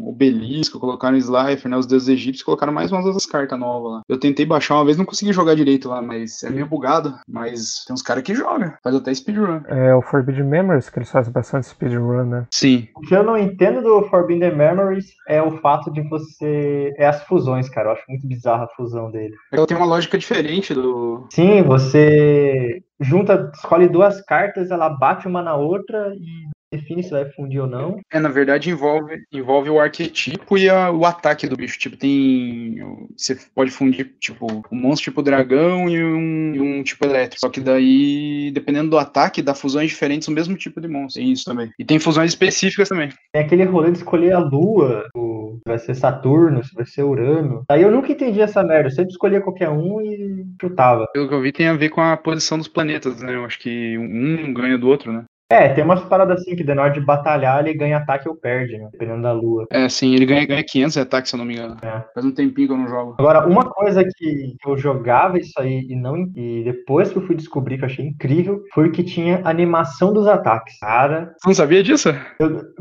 obelisco, colocaram Slifer, né? Os deuses egípcios, colocaram mais umas outras cartas novas lá. Eu tentei baixar uma vez, não consegui jogar direito lá, mas é meio bugado. Mas tem uns caras que jogam, faz até speedrun. É o Forbidden Memories, que eles fazem bastante speedrun, né? Sim. O que eu não entendo do Forbidden Memories é o fato de você. É as fusões, cara. Eu acho muito bizarra a fusão dele. Ela tem uma lógica diferente do. Sim, você junta, escolhe duas cartas, ela bate uma na outra e define se vai fundir ou não. É, na verdade envolve, envolve o arquetipo e a- o ataque do bicho. Tipo, tem. Você pode fundir, tipo, um monstro tipo dragão e um, e um tipo elétrico. Só que daí, dependendo do ataque, dá fusões diferentes no mesmo tipo de monstro. Tem isso também. E tem fusões específicas também. Tem aquele rolê de escolher a lua, o- se vai ser Saturno, se vai ser Urano. Aí eu nunca entendi essa merda. Eu sempre escolhia qualquer um e chutava. Pelo que eu vi, tem a ver com a posição dos planetas, né? Eu acho que um ganha do outro, né? É, tem umas paradas assim que na hora de batalhar ele ganha ataque ou perde, né? Dependendo da lua. É, sim, ele ganha, ganha 500 de ataque, se eu não me engano. É. Faz um tempinho que eu não jogo. Agora, uma coisa que eu jogava isso aí e não e depois que eu fui descobrir que eu achei incrível foi que tinha animação dos ataques. Cara, Você não sabia disso?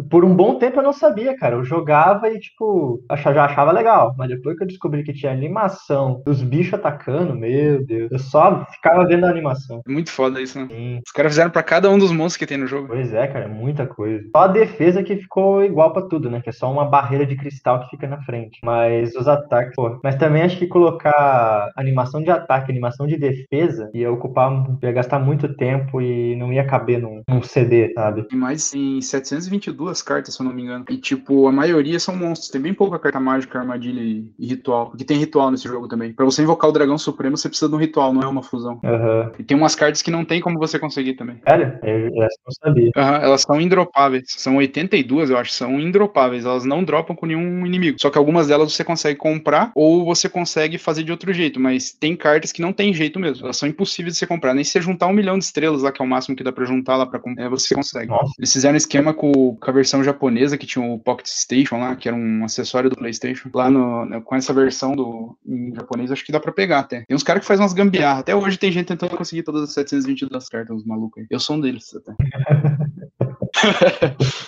por um bom tempo eu não sabia, cara. Eu jogava e tipo, achava, já achava legal, mas depois que eu descobri que tinha animação dos bichos atacando, meu Deus, eu só ficava vendo a animação. É muito foda isso, né? Sim. Os caras fizeram pra cada um dos monstros que tem no jogo. Pois é, cara, é muita coisa. Só a defesa que ficou igual pra tudo, né? Que é só uma barreira de cristal que fica na frente. Mas os ataques, pô. Mas também acho que colocar animação de ataque, animação de defesa ia ocupar, ia gastar muito tempo e não ia caber num, num CD, sabe? Tem mais em 722 cartas, se eu não me engano. E, tipo, a maioria são monstros. Tem bem pouca carta mágica, armadilha e, e ritual. Porque tem ritual nesse jogo também. Pra você invocar o dragão supremo, você precisa de um ritual, não é uma fusão. Aham. E tem umas cartas que não tem como você conseguir também. Sério? Eu, essa eu não sabia. Aham, elas são indropáveis. São 82, eu acho. São indropáveis. Elas não dropam com nenhum inimigo. Só que algumas delas você consegue comprar ou você consegue fazer de outro jeito. Mas tem cartas que não tem jeito mesmo. Elas são impossíveis de você comprar. Nem se você juntar um milhão de estrelas lá, que é o máximo que dá pra juntar lá pra comprar, é, você consegue. Nossa. Eles fizeram um esquema com, com a versão japonesa, que tinha o Pocket Station lá, que era um acessório do PlayStation. Lá no, com essa versão do em japonês, acho que dá pra pegar até. Tem uns caras que fazem umas gambiarra. Até hoje tem gente tentando conseguir todas as 722 cartas, os malucos aí. Eu sou um deles até.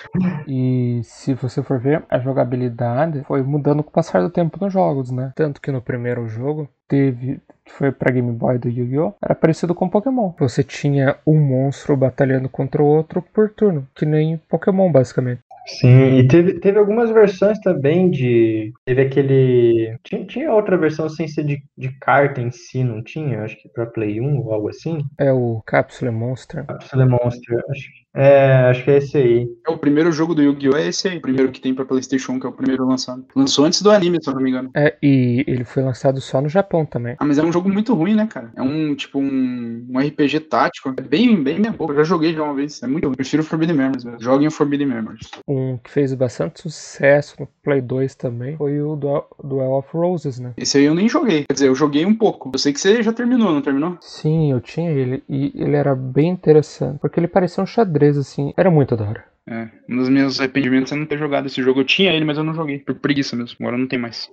E se você for ver, a jogabilidade foi mudando com o passar do tempo nos jogos, né? Tanto que no primeiro jogo teve, que foi pra Game Boy do Yu-Gi-Oh! Era parecido com Pokémon. Você tinha um monstro batalhando contra o outro por turno, que nem Pokémon, basicamente. Sim, e teve, teve algumas versões também de. Teve aquele. Tinha, tinha outra versão sem ser de, de carta em si, não tinha? Acho que pra Play 1 ou algo assim. É o Capsule Monster. Capsule Monster. Acho, que- é, acho que é esse aí. É, o primeiro jogo do Yu-Gi-Oh! é esse aí. O primeiro que tem pra PlayStation 1, que é o primeiro lançado. Lançou antes do anime, se eu não me engano. É, e ele foi lançado só no Japão também. Ah, mas é um jogo muito ruim, né, cara? É um, tipo, um, um RPG tático. É bem, bem minha boca. Eu já joguei já uma vez. É muito ruim. Prefiro Forbidden Memories mesmo. Joguem o Forbidden Memories. Um que fez bastante sucesso no Play 2 também foi o Duel, Duel of Roses, né? Esse aí eu nem joguei. Quer dizer, eu joguei um pouco. Eu sei que você já terminou, não terminou? Sim, eu tinha ele e ele era bem interessante, porque ele parecia um xadrez assim, era muito da hora. É. Um dos meus arrependimentos é não ter jogado esse jogo. Eu tinha ele, mas eu não joguei. Por preguiça mesmo. Agora não tem mais.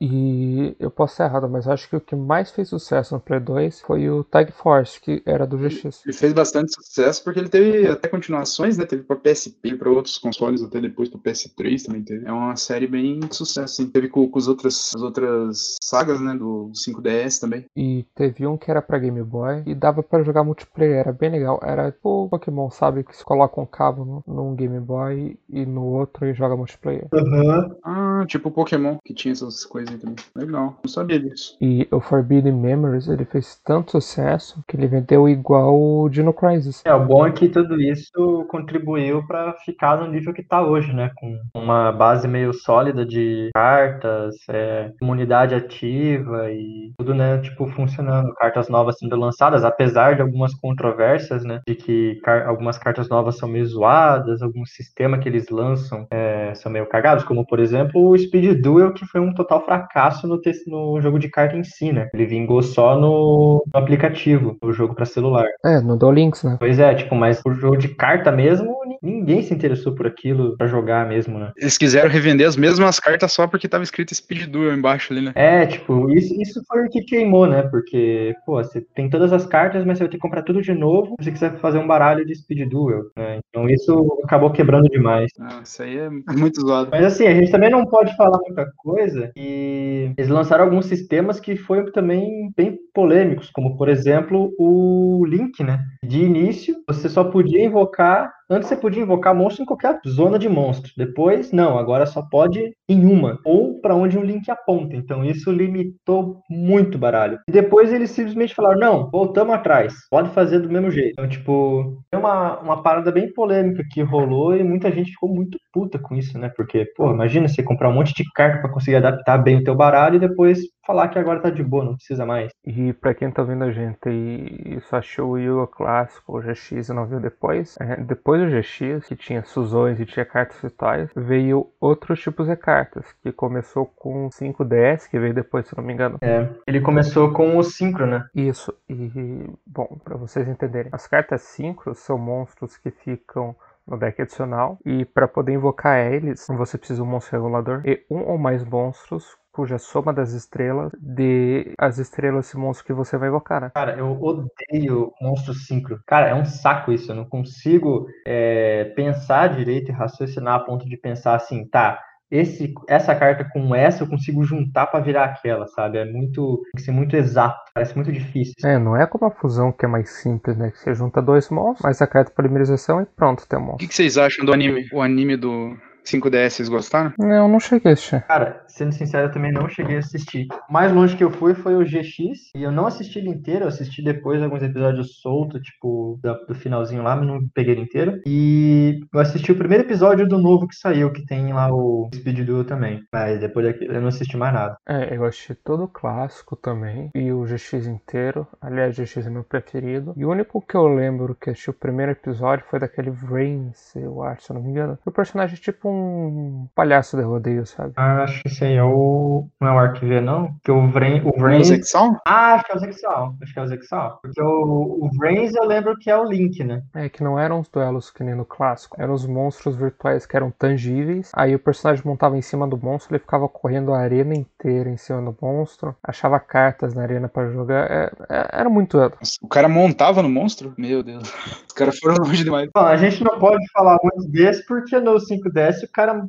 E eu posso estar errado, mas acho que o que mais fez sucesso no Play 2 foi o Tag Force, que era do GX. Ele fez bastante sucesso porque ele teve até continuações, né? Teve pra PSP, pra outros consoles, até depois pra PS3 também teve. É uma série bem de sucesso, assim. Teve com, com os outras, as outras sagas, né? Do 5DS também. E teve um que era pra Game Boy e dava pra jogar multiplayer, era bem legal. Era tipo Pokémon, sabe? Que se coloca um cabo no, num Game Boy e no outro e joga multiplayer. Aham. Ah, tipo Pokémon, que tinha essas coisas aí também. Legal, não sabia disso. E o Forbidden Memories, ele fez tanto sucesso que ele vendeu igual o Dino Crisis. É, o bom é que tudo isso contribuiu pra ficar no nível que tá hoje, né? Com uma base meio sólida de cartas, é, comunidade ativa e tudo, né? Tipo, funcionando. Cartas novas sendo lançadas, apesar de algumas controvérsias, né? De que car- algumas cartas novas são meio zoadas, algum sistema que eles lançam é, são meio cagados, como, por exemplo, o Speed Duel, que foi um total fracasso no, no jogo de carta em si, né? Ele vingou só no, no aplicativo, o jogo pra celular. É, no Duel Links, né? Pois é, tipo, mas o jogo de carta mesmo, ni- ninguém se interessou por aquilo pra jogar mesmo, né? Eles quiseram revender as mesmas cartas só porque tava escrito Speed Duel embaixo ali, né? É, tipo, isso, isso foi o que queimou, né? Porque, pô, você tem todas as cartas, mas você vai ter que comprar tudo de novo se você quiser fazer um baralho de Speed Duel, né? Então isso acabou quebrando demais. Ah, isso aí é muito zoado. Mas assim, a gente também não pode falar muita coisa e eles lançaram alguns sistemas que foi também bem polêmicos, como por exemplo o Link, né? De início, você só podia invocar Antes você podia invocar monstro em qualquer zona de monstro. Depois, não, agora só pode em uma. Ou para onde o link aponta. Então isso limitou muito o baralho. E depois eles simplesmente falaram: não, voltamos atrás. Pode fazer do mesmo jeito. Então, tipo, é uma, uma parada bem polêmica que rolou e muita gente ficou muito puta com isso, né? Porque, pô, imagina você comprar um monte de carta para conseguir adaptar bem o teu baralho e depois falar que agora tá de boa, não precisa mais. E para quem tá vendo a gente e só achou o Yu clássico, o GX e não viu depois, é, depois do GX, que tinha fusões e tinha cartas virtuais, veio outros tipos de cartas, que começou com 5DS, que veio depois, se não me engano. É, ele começou com o Synchro, né? Isso, e bom, para vocês entenderem, as cartas Synchro são monstros que ficam no deck adicional e para poder invocar eles, você precisa de um monstro regulador e um ou mais monstros cuja soma das estrelas de as estrelas esse monstro que você vai invocar, né? Cara, eu odeio monstro sincro. Cara, é um saco isso. Eu não consigo é, pensar direito e raciocinar a ponto de pensar assim, tá. Esse, essa carta com essa eu consigo juntar para virar aquela, sabe? É muito. Tem que ser muito exato, parece muito difícil. É, não é como a fusão que é mais simples, né? Que você junta dois monstros, mas a carta de primerização e pronto, tem um monstro. O que, que vocês acham do anime? O anime do 5DS, vocês gostaram? Não, não cheguei a assistir. Cara, sendo sincero, eu também não cheguei a assistir. O mais longe que eu fui foi o GX, e eu não assisti ele inteiro, eu assisti depois alguns episódios soltos, tipo, do finalzinho lá, mas não peguei ele inteiro. E eu assisti o primeiro episódio do novo que saiu, que tem lá o Speed Duel também. Mas depois daquilo eu não assisti mais nada. É, eu assisti todo o clássico também, e o GX inteiro. Aliás, o GX é meu preferido. E o único que eu lembro que assisti o primeiro episódio foi daquele Vrains, eu acho, se eu não me engano. O personagem tipo um palhaço de rodeio, sabe? Ah, acho que esse aí é o. Não é o Arquiver, não? Porque o Vrain. O Não, Vrain... Zexal? Ah, acho que é o Zexal. Acho que é o Zexal. Porque o, o Vrains eu lembro que é o Link, né? É que não eram os duelos que nem no clássico, eram os monstros virtuais que eram tangíveis. Aí o personagem montava em cima do monstro, ele ficava correndo a arena inteira em cima do monstro, achava cartas na arena pra jogar. É, é- era muito duelo. O cara montava no monstro? Meu Deus. Os caras foram longe demais. Bom, a gente não pode falar muito desse porque no 5DS o cara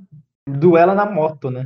duela na moto, né?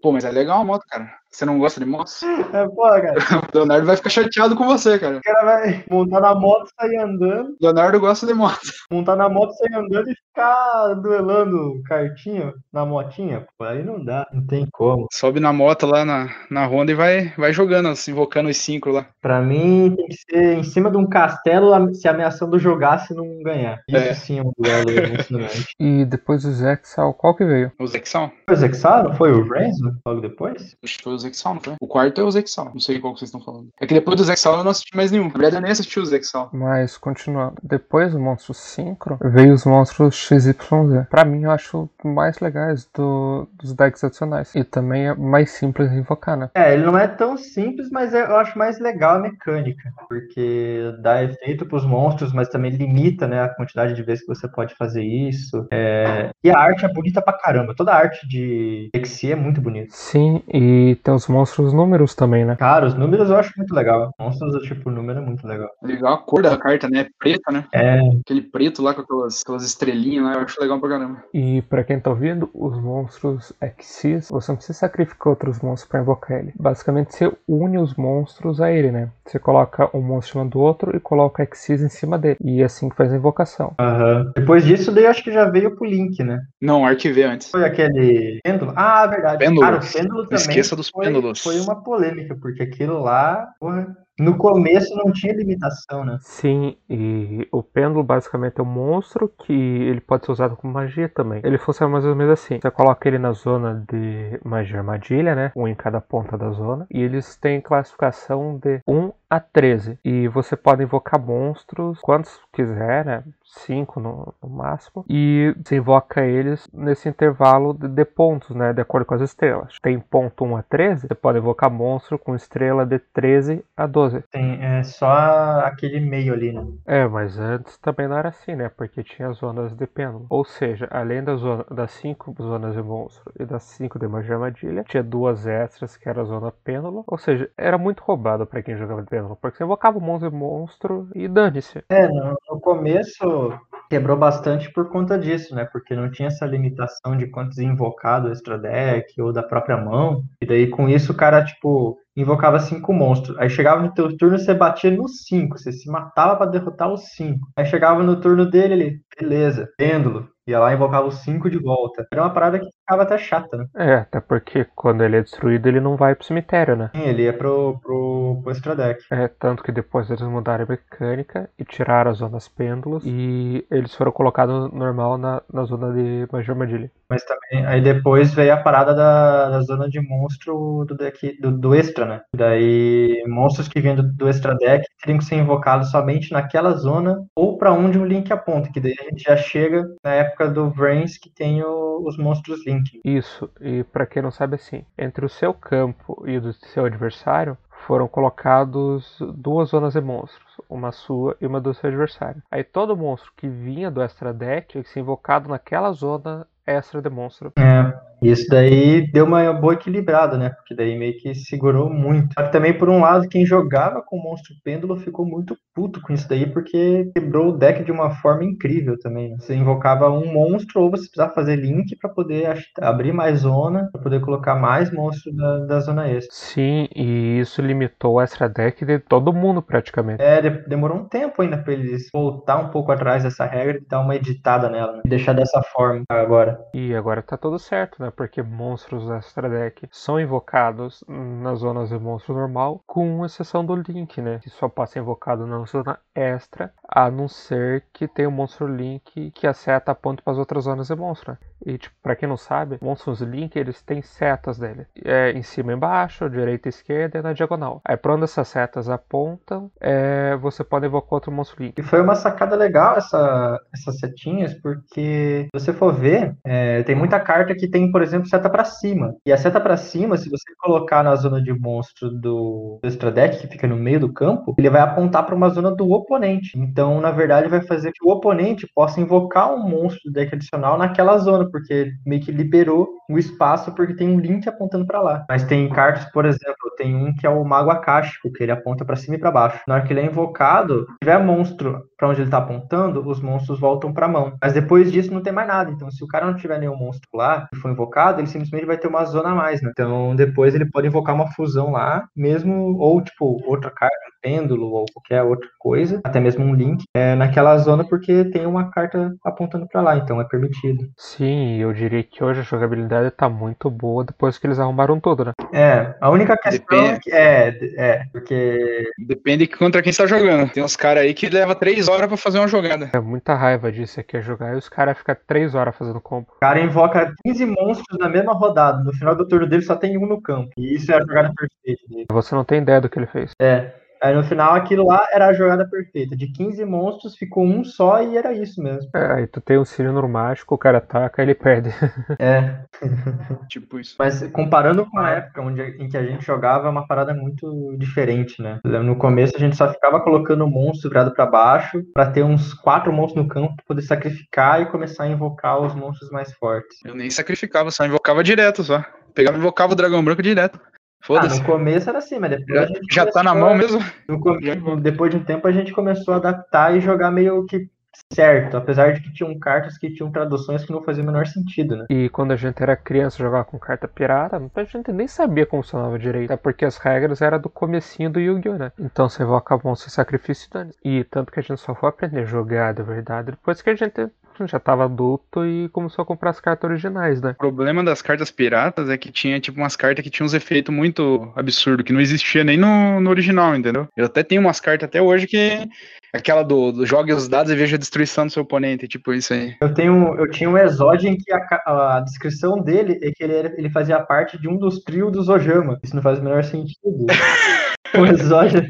Pô, mas é legal a moto, cara. Você não gosta de moto? é, pô, cara. O Leonardo vai ficar chateado com você, cara. O cara vai montar na moto, sair andando, O Leonardo gosta de moto. montar na moto, sair andando e ficar duelando cartinha na motinha. Pô, aí não dá, não tem como. Sobe na moto lá na, na Honda e vai, vai jogando, assim, invocando os cinco lá. Pra mim, tem que ser em cima de um castelo se ameaçando jogar se não ganhar. Isso É. sim é um duelo emocionante. E depois do Zexal, qual que veio? O Zexal? Foi o Zexal? Foi o Renzo logo depois? Acho que foi o Zexal, não foi? O quarto é o Zexal. Não sei qual que vocês estão falando. É que depois do Zexal eu não assisti mais nenhum. Na verdade, eu nem assisti o Zexal. Mas continuando, depois do monstro Synchro, veio os monstros XYZ. Pra mim, eu acho mais legais do- dos decks adicionais. E também é mais simples de invocar, né? É, ele não é tão simples, mas é- eu acho mais legal a mecânica, porque dá efeito pros monstros, mas também limita, né, a quantidade de vezes que você pode fazer isso. É, E a arte é bonita pra caramba. Toda a arte de Exi é muito bonita. Sim, e tem os monstros números também, né? Cara, os números eu acho muito legal. Monstros, tipo, o número é muito legal. Legal a cor da carta, né? É preta, né? É, Aquele preto lá com aquelas, aquelas estrelinhas lá, eu acho legal pra caramba. E pra quem tá ouvindo, os monstros Xyz, você não precisa sacrificar outros monstros pra invocar ele. Basicamente, você une os monstros a ele, né? Você coloca um monstro em cima do outro e coloca Xyz em cima dele. E é assim que faz a invocação. aham. Depois disso, daí eu acho que já veio pro Link, né? Não, arquivei antes. Foi aquele pêndulo? Ah, verdade. Pêndulos. Cara, o pêndulo Não também esqueça dos foi, foi uma polêmica, porque aquilo lá, porra, no começo não tinha limitação, né? Sim, e o pêndulo basicamente é um monstro que ele pode ser usado como magia também. Ele funciona mais ou menos assim. Você coloca ele na zona de magia armadilha, né? Um em cada ponta da zona. E eles têm classificação de 1 a 13. E você pode invocar monstros quantos quiser, né? 5 no, no máximo. E você invoca eles nesse intervalo de, de pontos, né? De acordo com as estrelas. Tem ponto 1 a 13, você pode invocar monstro com estrela de 13 a 12. Tem é só aquele meio ali, né? É, mas antes também não era assim, né? Porque tinha zonas de pêndulo. Ou seja, além da zona, das cinco zonas de monstro e das cinco de magia armadilha, tinha duas extras que era a zona pêndulo. Ou seja, era muito roubado pra quem jogava de Porque você invocava o monstro monstro e dane-se. É, no, no começo, quebrou bastante por conta disso, né? Porque não tinha essa limitação de quantos invocado extra deck ou da própria mão. E daí com isso o cara, tipo, invocava cinco monstros. Aí chegava no teu turno, você batia nos cinco. Você se matava para derrotar os cinco. Aí chegava no turno dele, ele, beleza, pêndulo. Ia lá e invocava os cinco de volta. Era uma parada que ficava até chata, né? É, até porque quando ele é destruído, ele não vai pro cemitério, né? Sim, ele ia pro, pro, pro extra deck. É, tanto que depois eles mudaram a mecânica e tiraram as zonas pêndulos e eles foram colocados normal na, na zona de magia armadilha. Mas também, aí depois veio a parada da, da zona de monstro do, deck, do, do extra, né? Daí, monstros que do, do extra deck teriam que ser invocados somente naquela zona ou para onde o link aponta, que daí a gente já chega na época do Vrains que tem o, os monstros link. Isso, e para quem não sabe assim, entre o seu campo e o do seu adversário foram colocados duas zonas de monstros, uma sua e uma do seu adversário. Aí todo monstro que vinha do extra deck que ser invocado naquela zona extra de monstro. É, isso daí deu uma boa equilibrada, né? Porque daí meio que segurou muito. Também, por um lado, quem jogava com o monstro pêndulo ficou muito puto com isso daí, porque quebrou o deck de uma forma incrível também. Né? Você invocava um monstro ou você precisava fazer link para poder abrir mais zona, para poder colocar mais monstros da, da zona extra. Sim, e isso limitou o extra deck de todo mundo praticamente. É, demorou um tempo ainda para eles voltar um pouco atrás dessa regra e dar uma editada nela, né? E deixar dessa forma agora. E agora tá tudo certo, né? Porque monstros extra deck são invocados nas zonas de monstro normal, com exceção do Link, né? Que só ser invocado na zona extra, a não ser que tenha um monstro Link que a seta aponta para as outras zonas de monstro. E, tipo, pra quem não sabe, monstros Link, eles têm setas dele. É em cima e embaixo, direita e esquerda e na diagonal. Aí pra onde essas setas apontam, é, você pode invocar outro monstro Link. E foi uma sacada legal essa, essas setinhas, porque se você for ver, é, tem muita carta que tem, por exemplo, seta para cima. E a seta para cima, se você colocar na zona de monstro do, do extra deck, que fica no meio do campo, ele vai apontar para uma zona do oponente. Então, na verdade, vai fazer que o oponente possa invocar um monstro do deck adicional naquela zona, porque meio que liberou o espaço porque tem um link apontando para lá. Mas tem cartas, por exemplo, tem um que é o Mago Akáshico, que ele aponta para cima e para baixo. Na hora que ele é invocado, se tiver monstro para onde ele tá apontando, os monstros voltam para mão. Mas depois disso não tem mais nada. Então, se o cara não tiver nenhum monstro lá que foi invocado, ele simplesmente vai ter uma zona a mais, né? Então, depois ele pode invocar uma fusão lá, mesmo ou tipo outra carta, pêndulo ou qualquer outra coisa, até mesmo um link é, naquela zona porque tem uma carta apontando para lá, então é permitido. Sim, eu diria que hoje a jogabilidade tá muito boa depois que eles arrumaram tudo, né? É, a única questão Depende. é, é, porque. Depende contra quem está jogando. Tem uns caras aí que leva três horas para fazer uma jogada. É muita raiva disso aqui é jogar e os caras ficam três horas fazendo combo. O cara invoca 15 monstros na mesma rodada. No final do turno dele só tem um no campo. E isso é a jogada perfeita dele. Você não tem ideia do que ele fez. É. Aí no final aquilo lá era a jogada perfeita. De 15 monstros ficou um só e era isso mesmo. É, aí tu tem um Cílio mágico, o cara ataca ele perde. É. tipo isso. Mas comparando com a época onde, em que a gente jogava, é uma parada muito diferente, né? No começo a gente só ficava colocando monstro virado para baixo para ter uns quatro monstros no campo, poder sacrificar e começar a invocar os monstros mais fortes. Eu nem sacrificava, só invocava direto só. Pegava e invocava o dragão branco direto. Ah, no começo era assim, mas depois. Já, já tá na mão mesmo? No, depois de um tempo a gente começou a adaptar e jogar meio que certo, apesar de que tinham cartas que tinham traduções que não faziam o menor sentido, né? E quando a gente era criança jogava com carta pirata, a gente nem sabia como funcionava direito, até porque as regras eram do comecinho do Yu-Gi-Oh, né? Então você invoca monstro sacrifício e dane. E tanto que a gente só foi aprender a jogar de verdade depois que a gente já tava adulto e começou a comprar as cartas originais, né? O problema das cartas piratas é que tinha, tipo, umas cartas que tinham uns efeitos muito absurdos, que não existia nem no, no original, entendeu? Eu até tenho umas cartas até hoje que. Aquela do, do jogue os dados e veja a destruição do seu oponente, tipo isso aí. Eu tenho, eu tinha um Exódio em que a, a descrição dele é que ele, era, ele fazia parte de um dos trios dos Ojama. Isso não faz o menor sentido. o Exódio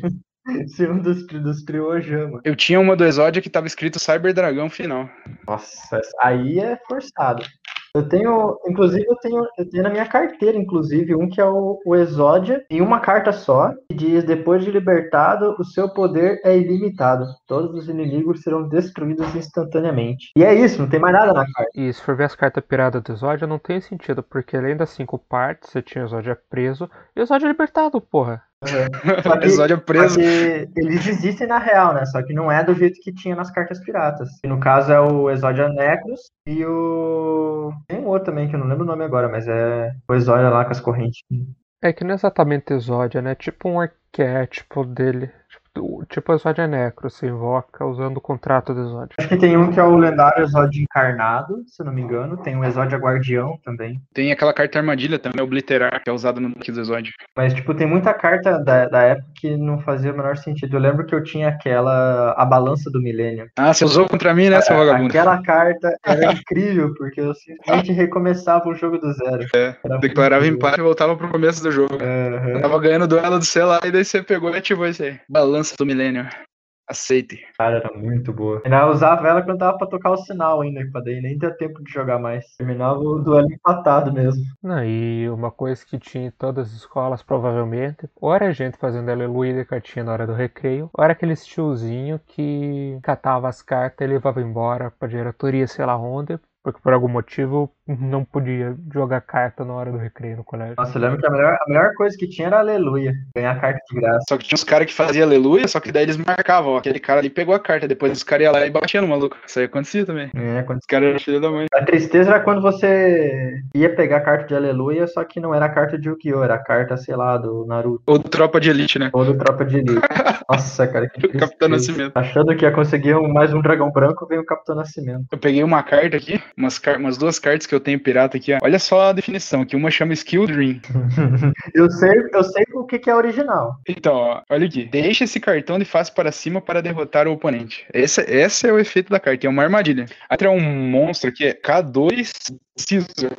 Ser um dos, dos Triojama. Eu tinha uma do Exódia que tava escrito Cyber Dragão final. Nossa, aí é forçado. Eu tenho, inclusive, eu tenho, eu tenho na minha carteira, inclusive, um que é o, o Exódia, em uma carta só, que diz: depois de libertado, o seu poder é ilimitado. Todos os inimigos serão destruídos instantaneamente. E é isso, não tem mais nada na carta. E se for ver as cartas piradas do Exódia, não tem sentido, porque além das cinco partes, você tinha o Exódia preso e o Exódia libertado, porra. Exódia só preso. eles existem na real, né? Só que não é do jeito que tinha nas cartas piratas. Que no caso é o Exódia Necros e o. Tem um outro também que eu não lembro o nome agora, mas é o Exódia lá com as correntes. É que não é exatamente Exódia, né? Tipo um arquétipo dele. Tipo, tipo Exódia Necro, se invoca usando o contrato do Exódia. Acho que tem um que é o lendário Exódia Encarnado, se eu não me engano. Tem o Exódia Guardião também. Tem aquela carta armadilha também, Obliterar, que é usada no deck do Exódio. Mas, tipo, tem muita carta da, da época que não fazia o menor sentido. Eu lembro que eu tinha aquela. A Balança do Milênio. Ah, você usou contra mim, né, seu vagabundo? Aquela carta era incrível, porque eu simplesmente recomeçava o jogo do zero. É, Era Declarava empate e voltava pro começo do jogo. Aham. Eu tava ganhando o duelo do celular e daí você pegou e ativou isso aí. Balança do milênio. Aceite. Cara, era muito boa. Ainda usava ela quando dava pra tocar o sinal ainda, pra daí nem ter tempo de jogar mais. Terminava o duelo empatado mesmo. Não, e uma coisa que tinha em todas as escolas, provavelmente, ou era gente fazendo aleluia de cartinha na hora do recreio, ou era aqueles tiozinho que catava as cartas e levava embora pra diretoria, sei lá onde, porque por algum motivo não podia jogar carta na hora do recreio no colégio. Nossa, eu lembro que a melhor, a melhor coisa que tinha era aleluia. Ganhar carta de graça. Só que tinha uns caras que faziam aleluia, só que daí eles marcavam, ó, aquele cara ali pegou a carta, depois os caras iam lá e batiam no maluco. Isso aí acontecia também. É, quando... Os caras eram filho da mãe. A tristeza era quando você ia pegar a carta de aleluia, só que não era a carta de Yu-Gi-Oh! Era a carta, sei lá, do Naruto Ou tropa de elite, né? ou do Tropa de Elite. Nossa, cara, que tristeza. Capitão Nascimento. Achando que ia conseguir um- mais um dragão branco, veio o Capitão Nascimento. Eu peguei uma carta aqui, umas, umas duas cartas que eu tenho pirata aqui, ó. Olha só a definição, que uma chama Skill Dream. Eu sei, eu sei o que, que é original. Então, ó, olha aqui. Deixa esse cartão de face para cima para derrotar o oponente. Esse, esse é o efeito da carta, é uma armadilha. Aí tem um monstro aqui, é K2 Scissor.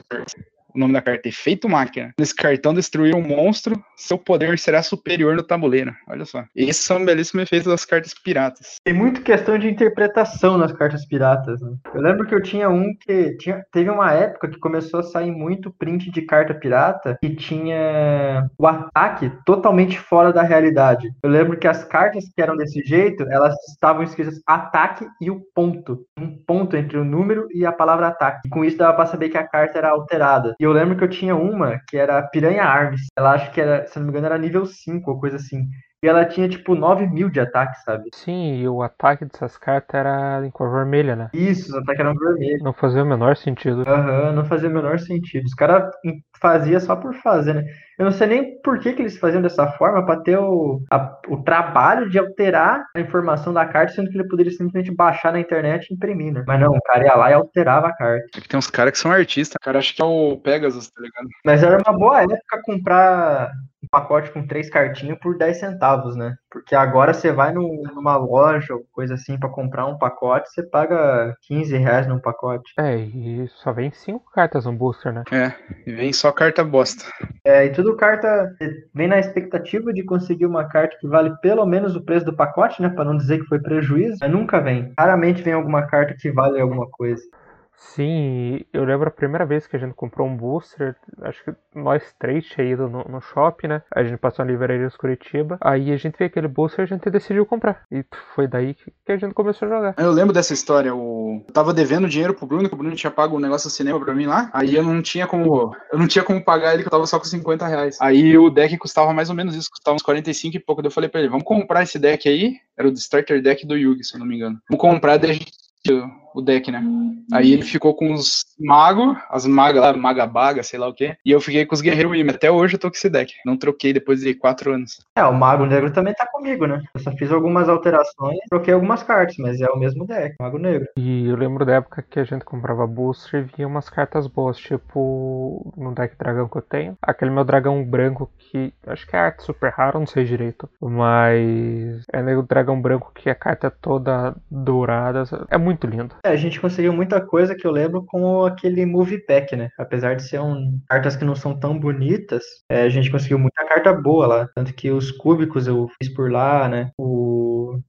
O nome da carta é Efeito Máquina. Nesse cartão destruir um monstro, seu poder será superior no tabuleiro. Olha só. Esses são belíssimos efeitos das cartas piratas. Tem muito questão de interpretação nas cartas piratas. Né? Eu lembro que eu tinha um que tinha, teve uma época que começou a sair muito print de carta pirata que tinha o ataque totalmente fora da realidade. Eu lembro que as cartas que eram desse jeito, elas estavam escritas ataque e o ponto. Um ponto entre o número e a palavra ataque. E com isso dava pra saber que a carta era alterada. E eu lembro que eu tinha uma que era Piranha Arms. Ela acho que era, se não me engano, era nível 5 ou coisa assim. E ela tinha tipo 9 mil de ataque, sabe? Sim, e o ataque dessas cartas era em cor vermelha, né? Isso, os ataques eram vermelhos. Não fazia o menor sentido. Aham, não fazia o menor sentido. Os caras faziam só por fazer, né? Eu não sei nem por que, que eles faziam dessa forma, pra ter o, a- o trabalho de alterar a informação da carta, sendo que ele poderia simplesmente baixar na internet e imprimir, né? Mas não, o cara ia lá e alterava a carta. Aqui tem uns caras que são artistas. O cara acha que é o Pegasus, tá ligado? Mas era uma boa época comprar um pacote com três cartinhas por 10 centavos, né? Porque agora você vai num- numa loja ou coisa assim pra comprar um pacote, você paga 15 reais num pacote. É, e só vem cinco cartas no booster, né? É, e vem só carta bosta. É, e tudo carta você vem na expectativa de conseguir uma carta que vale pelo menos o preço do pacote, né? Pra não dizer que foi prejuízo, mas nunca vem. Raramente vem alguma carta que vale alguma coisa. Sim, eu lembro a primeira vez que a gente comprou um booster, acho que nós três tinha ido no, no shopping, né? A gente passou na livraria de Curitiba, aí a gente viu aquele booster e a gente decidiu comprar. E foi daí que que a gente começou a jogar. Eu lembro dessa história. O... Eu tava devendo dinheiro pro Bruno, que o Bruno tinha pago um negócio do cinema pra mim lá. Aí eu não tinha como. Eu não tinha como pagar ele, que eu tava só com 50 reais. Aí o deck custava mais ou menos isso, custava uns 45 e pouco. Daí eu falei pra ele, vamos comprar esse deck aí. Era o starter deck do Yugi, se eu não me engano. Vamos comprar, daí a gente o deck, né? Aí ele ficou com os magos, as magas lá, maga baga, sei lá o quê. E eu fiquei com os guerreiros Wim. Até hoje eu tô com esse deck. Não troquei depois de quatro anos. É, o Mago Negro também tá comigo, né? Eu só fiz algumas alterações, troquei algumas cartas, mas é o mesmo deck, Mago Negro. E eu lembro da época que a gente comprava booster e vinha umas cartas boas, tipo no deck dragão que eu tenho. Aquele meu dragão branco que acho que é arte super rara, não sei direito. Mas é o dragão branco que a carta é toda dourada. É muito lindo. É, a gente conseguiu muita coisa que eu lembro com aquele Movie Pack, né? Apesar de ser um, cartas que não são tão bonitas, é, a gente conseguiu muita carta boa lá. Tanto que os cúbicos eu fiz por lá, né? O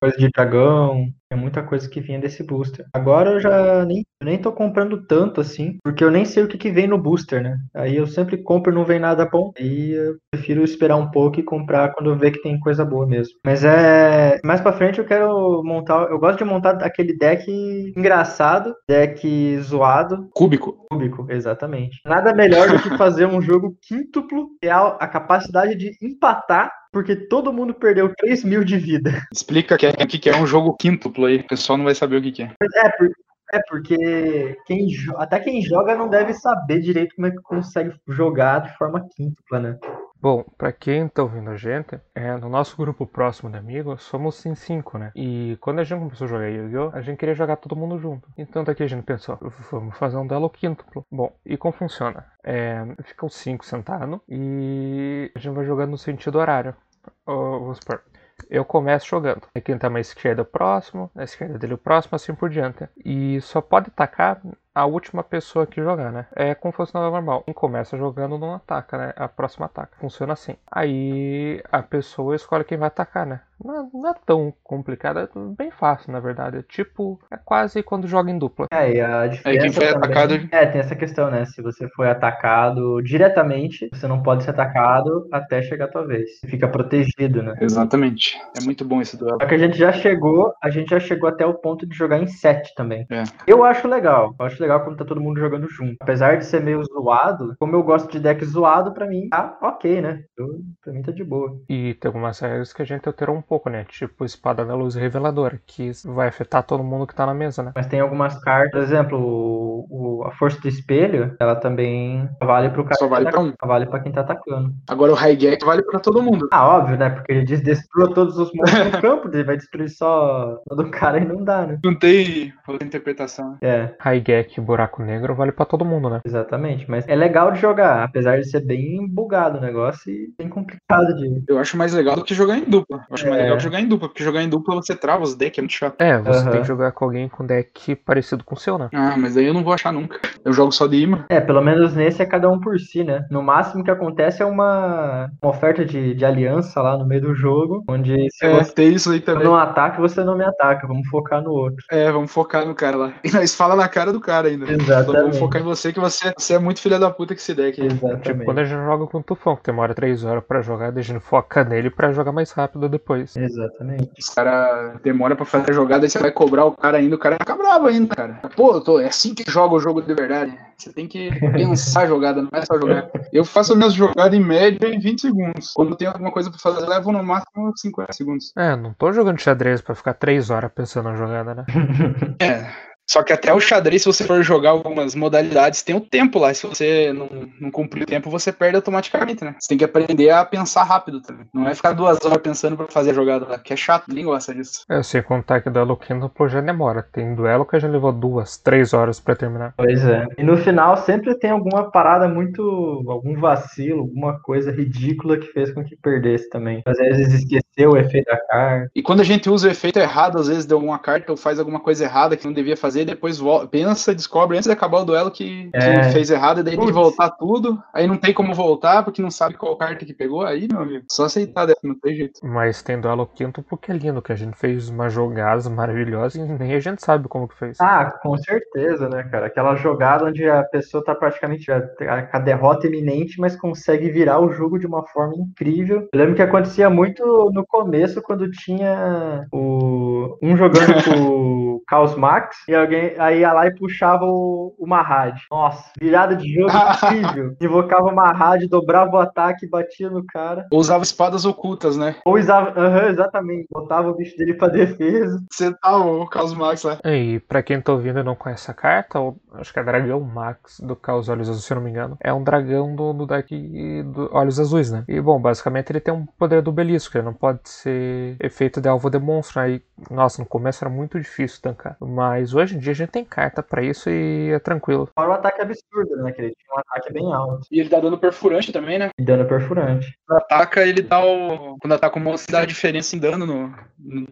coisa de dragão, é muita coisa que vinha desse booster. Agora eu já nem, eu nem tô comprando tanto assim, porque eu nem sei o que, que vem no booster, né? Aí eu sempre compro e não vem nada bom. Aí eu prefiro esperar um pouco e comprar quando eu ver que tem coisa boa mesmo. Mas é. Mais pra frente eu quero montar. Eu gosto de montar aquele deck engraçado, deck zoado, Cúbico. Cúbico, exatamente. Nada melhor do que fazer um jogo quíntuplo, que é a a capacidade de empatar porque todo mundo perdeu 3 mil de vida. Explica o que, é, que, é um jogo quíntuplo aí. O pessoal não vai saber o que, que é. É, por- é porque quem, até quem joga não deve saber direito como é que consegue jogar de forma quíntupla, né? Bom, pra quem tá ouvindo a gente, é, no nosso grupo próximo de amigos, somos em cinco, né? E quando a gente começou a jogar Yu-Gi-Oh!, a gente queria jogar todo mundo junto. Então daqui a gente pensou, vamos fazer um duelo quíntuplo. Bom, e como funciona? É, ficam cinco sentados e a gente vai jogando no sentido horário. Vamos supor, eu começo jogando. Aí quem tá mais esquerda é o próximo, na esquerda dele é o próximo, assim por diante. E só pode atacar a última pessoa que jogar, né? É como se fosse na normal. Quem começa jogando não ataca, né? A próxima ataca. Funciona assim. Aí a pessoa escolhe quem vai atacar, né? Não é, não é tão complicado, é bem fácil, na verdade. É tipo, é quase quando joga em dupla. É, e a diferença quem foi também- atacado- É, tem essa questão, né? Se você foi atacado diretamente, você não pode ser atacado até chegar a tua vez. Você fica protegido, né? Exatamente. É muito bom esse duelo. Só que a gente já chegou, a gente já chegou até o ponto de jogar em set também. É. Eu acho legal. Eu acho legal quando tá todo mundo jogando junto. Apesar de ser meio zoado, como eu gosto de deck zoado, pra mim tá ok, né? Eu, pra mim tá de boa. E tem algumas regras que a gente alterou um pouco, né? Tipo espada da luz reveladora, que vai afetar todo mundo que tá na mesa, né? Mas tem algumas cartas, por exemplo, o, o- a força do espelho, ela também vale pro cara. Só vale que pra tá- um. Vale pra quem tá atacando. Agora o High Gap vale pra todo mundo. Ah, óbvio, né? Porque ele diz destrua todos os monstros no campo, ele vai destruir só todo cara e não dá, né? Não tem outra interpretação. É, Highgek buraco negro vale pra todo mundo, né? exatamente. Mas é legal de jogar, apesar de ser bem bugado o negócio e bem complicado de. Eu acho mais legal do que jogar em dupla. Eu acho mais É. legal que jogar em dupla, porque jogar em dupla você trava os decks, é muito chato. É, você Aham. tem que jogar com alguém com deck parecido com o seu, né? Ah, mas aí eu não vou achar nunca. Eu jogo só de imã. É, pelo menos nesse é cada um por si, né? No máximo que acontece é uma, uma oferta de, de aliança lá no meio do jogo, onde se É, você tem isso aí também. não ataca, você não me ataca. Vamos focar no outro. É, vamos focar no cara lá. E nós fala na cara do cara ainda. Exatamente. Vamos focar em você, que você, você é muito filha da puta que esse deck. aí. Tipo, Exatamente. quando a gente joga com o Tufão, que demora 3 horas pra jogar, a gente foca nele pra jogar mais rápido depois. Exatamente. Os caras demoram pra fazer a jogada e você vai cobrar o cara ainda, o cara fica bravo ainda, cara. Pô, eu tô, é assim que joga o jogo de verdade. Você tem que pensar a jogada, não é só jogar. Eu faço minhas jogadas em média em 20 segundos. Quando tem alguma coisa pra fazer, eu levo no máximo 50 segundos. É, não tô jogando xadrez pra ficar 3 horas pensando na jogada, né? É. Só que até o xadrez, se você for jogar algumas modalidades, tem o tempo lá. Se você não, não cumprir o tempo, você perde automaticamente, né? Você tem que aprender a pensar rápido também. Não é ficar duas horas pensando pra fazer a jogada lá, que é chato, ninguém gosta disso. É, sem contar que o duelo quíntuplo já demora. Tem duelo que a gente levou 2, 3 horas pra terminar. Pois é. E no final sempre tem alguma parada muito. algum vacilo, alguma coisa ridícula que fez com que perdesse também. Às vezes esqueceu o efeito da carta. E quando a gente usa o efeito errado, às vezes deu alguma carta ou faz alguma coisa errada que não devia fazer, depois volta, pensa, descobre antes de acabar o duelo que, que É. fez errado, e daí tem que Putz. voltar tudo. Aí não tem como voltar porque não sabe qual carta que pegou. Aí, meu amigo, só aceitar, dessa, não tem jeito. Mas tem duelo quíntuplo que é lindo, que a gente fez uma jogada maravilhosa e nem a gente sabe como que fez. Ah, com certeza, né, cara? Aquela jogada onde a pessoa tá praticamente com a derrota iminente, mas consegue virar o jogo de uma forma incrível. Eu lembro que acontecia muito no começo, quando tinha o um jogando com o Chaos Max e alguém aí ia lá e puxava o, o Mahad. Nossa, virada de jogo incrível. Invocava o Mahad, dobrava o ataque, batia no cara. Ou usava espadas ocultas, né? Ou usava, aham, exatamente, botava o bicho dele pra defesa. Você tá o Caos Max lá. E pra quem tá ouvindo e não conhece a carta, acho que é Dragão Max do Caos Olhos Azuis, se eu não me engano. É um dragão do, do deck do Olhos Azuis, né? E bom, basicamente ele tem um poder do belisco, ele não pode ser efeito de alvo de monstro. Aí, nossa, no começo era muito difícil tancar. Mas hoje em dia a gente tem carta pra isso e é tranquilo. Fora o ataque absurdo, né? Que ele tinha um ataque bem alto. E ele tá dando perfurante também, né? E dano perfurante. Quando ataca, ele dá o. Quando ataca o monstro, dá a diferença em dano no. no-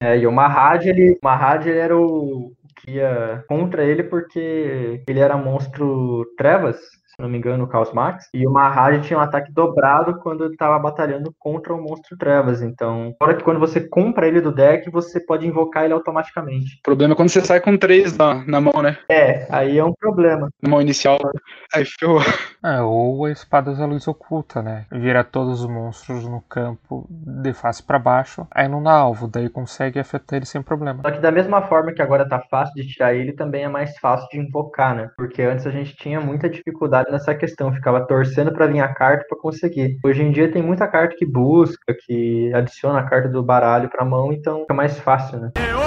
É, e o Mahad, ele, o Mahad, ele era o o que ia contra ele porque ele era monstro trevas, se não me engano, o Chaos Max. E o Mahad tinha um ataque dobrado quando ele tava batalhando contra o monstro trevas. Então, fora que quando você compra ele do deck, você pode invocar ele automaticamente. O problema é quando você sai com três na, na mão, né? É, aí é um problema. Na mão inicial. Aí ferrou. É, ou a espada da luz oculta, né? Vira todos os monstros no campo de face pra baixo, aí não dá alvo, daí consegue afetar ele sem problema. Só que da mesma forma que agora tá fácil de tirar ele, também é mais fácil de invocar, né? Porque antes a gente tinha muita dificuldade nessa questão, ficava torcendo para vir a carta para conseguir. Hoje em dia tem muita carta que busca, que adiciona a carta do baralho para mão, então fica mais fácil, né? É!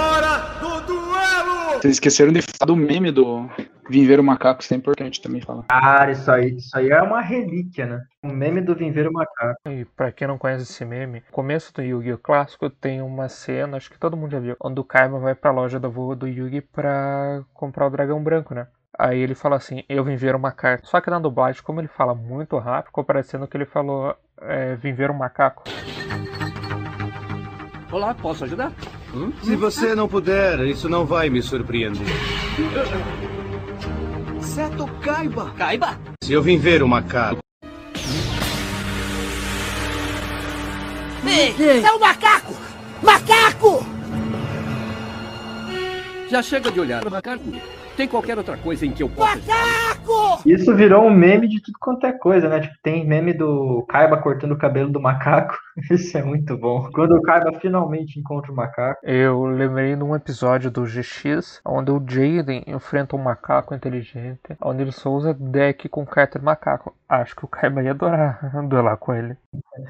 Vocês esqueceram de falar do meme do Vim ver o macaco, isso é importante também falar. Cara, isso aí, isso aí é uma relíquia, né? O meme do Vimveiro Macaco. E pra quem não conhece esse meme, no começo do Yu-Gi-Oh! clássico tem uma cena, acho que todo mundo já viu, onde o Kaiba vai pra loja da voa do Yugi pra comprar o dragão branco, né? Aí ele fala assim, eu vim ver uma carta. Só que na dublagem, como ele fala muito rápido, ficou parecendo que ele falou, é, vim ver um macaco. Olá, posso ajudar? Se você não puder, isso não vai me surpreender. Seto Kaiba. Kaiba? Se eu vim ver o macaco, Ei, é o macaco! Macaco! Já chega de olhar o macaco. Tem qualquer outra coisa em que eu possa... Isso virou um meme de tudo quanto é coisa, né? Tipo, tem meme do Kaiba cortando o cabelo do macaco. Isso é muito bom. Quando o Kaiba finalmente encontra o macaco. Eu lembrei num episódio do GX, onde o Jaden enfrenta um macaco inteligente, onde ele só usa deck com carta de macaco. Acho que o Kaiba ia adorar duelar com ele.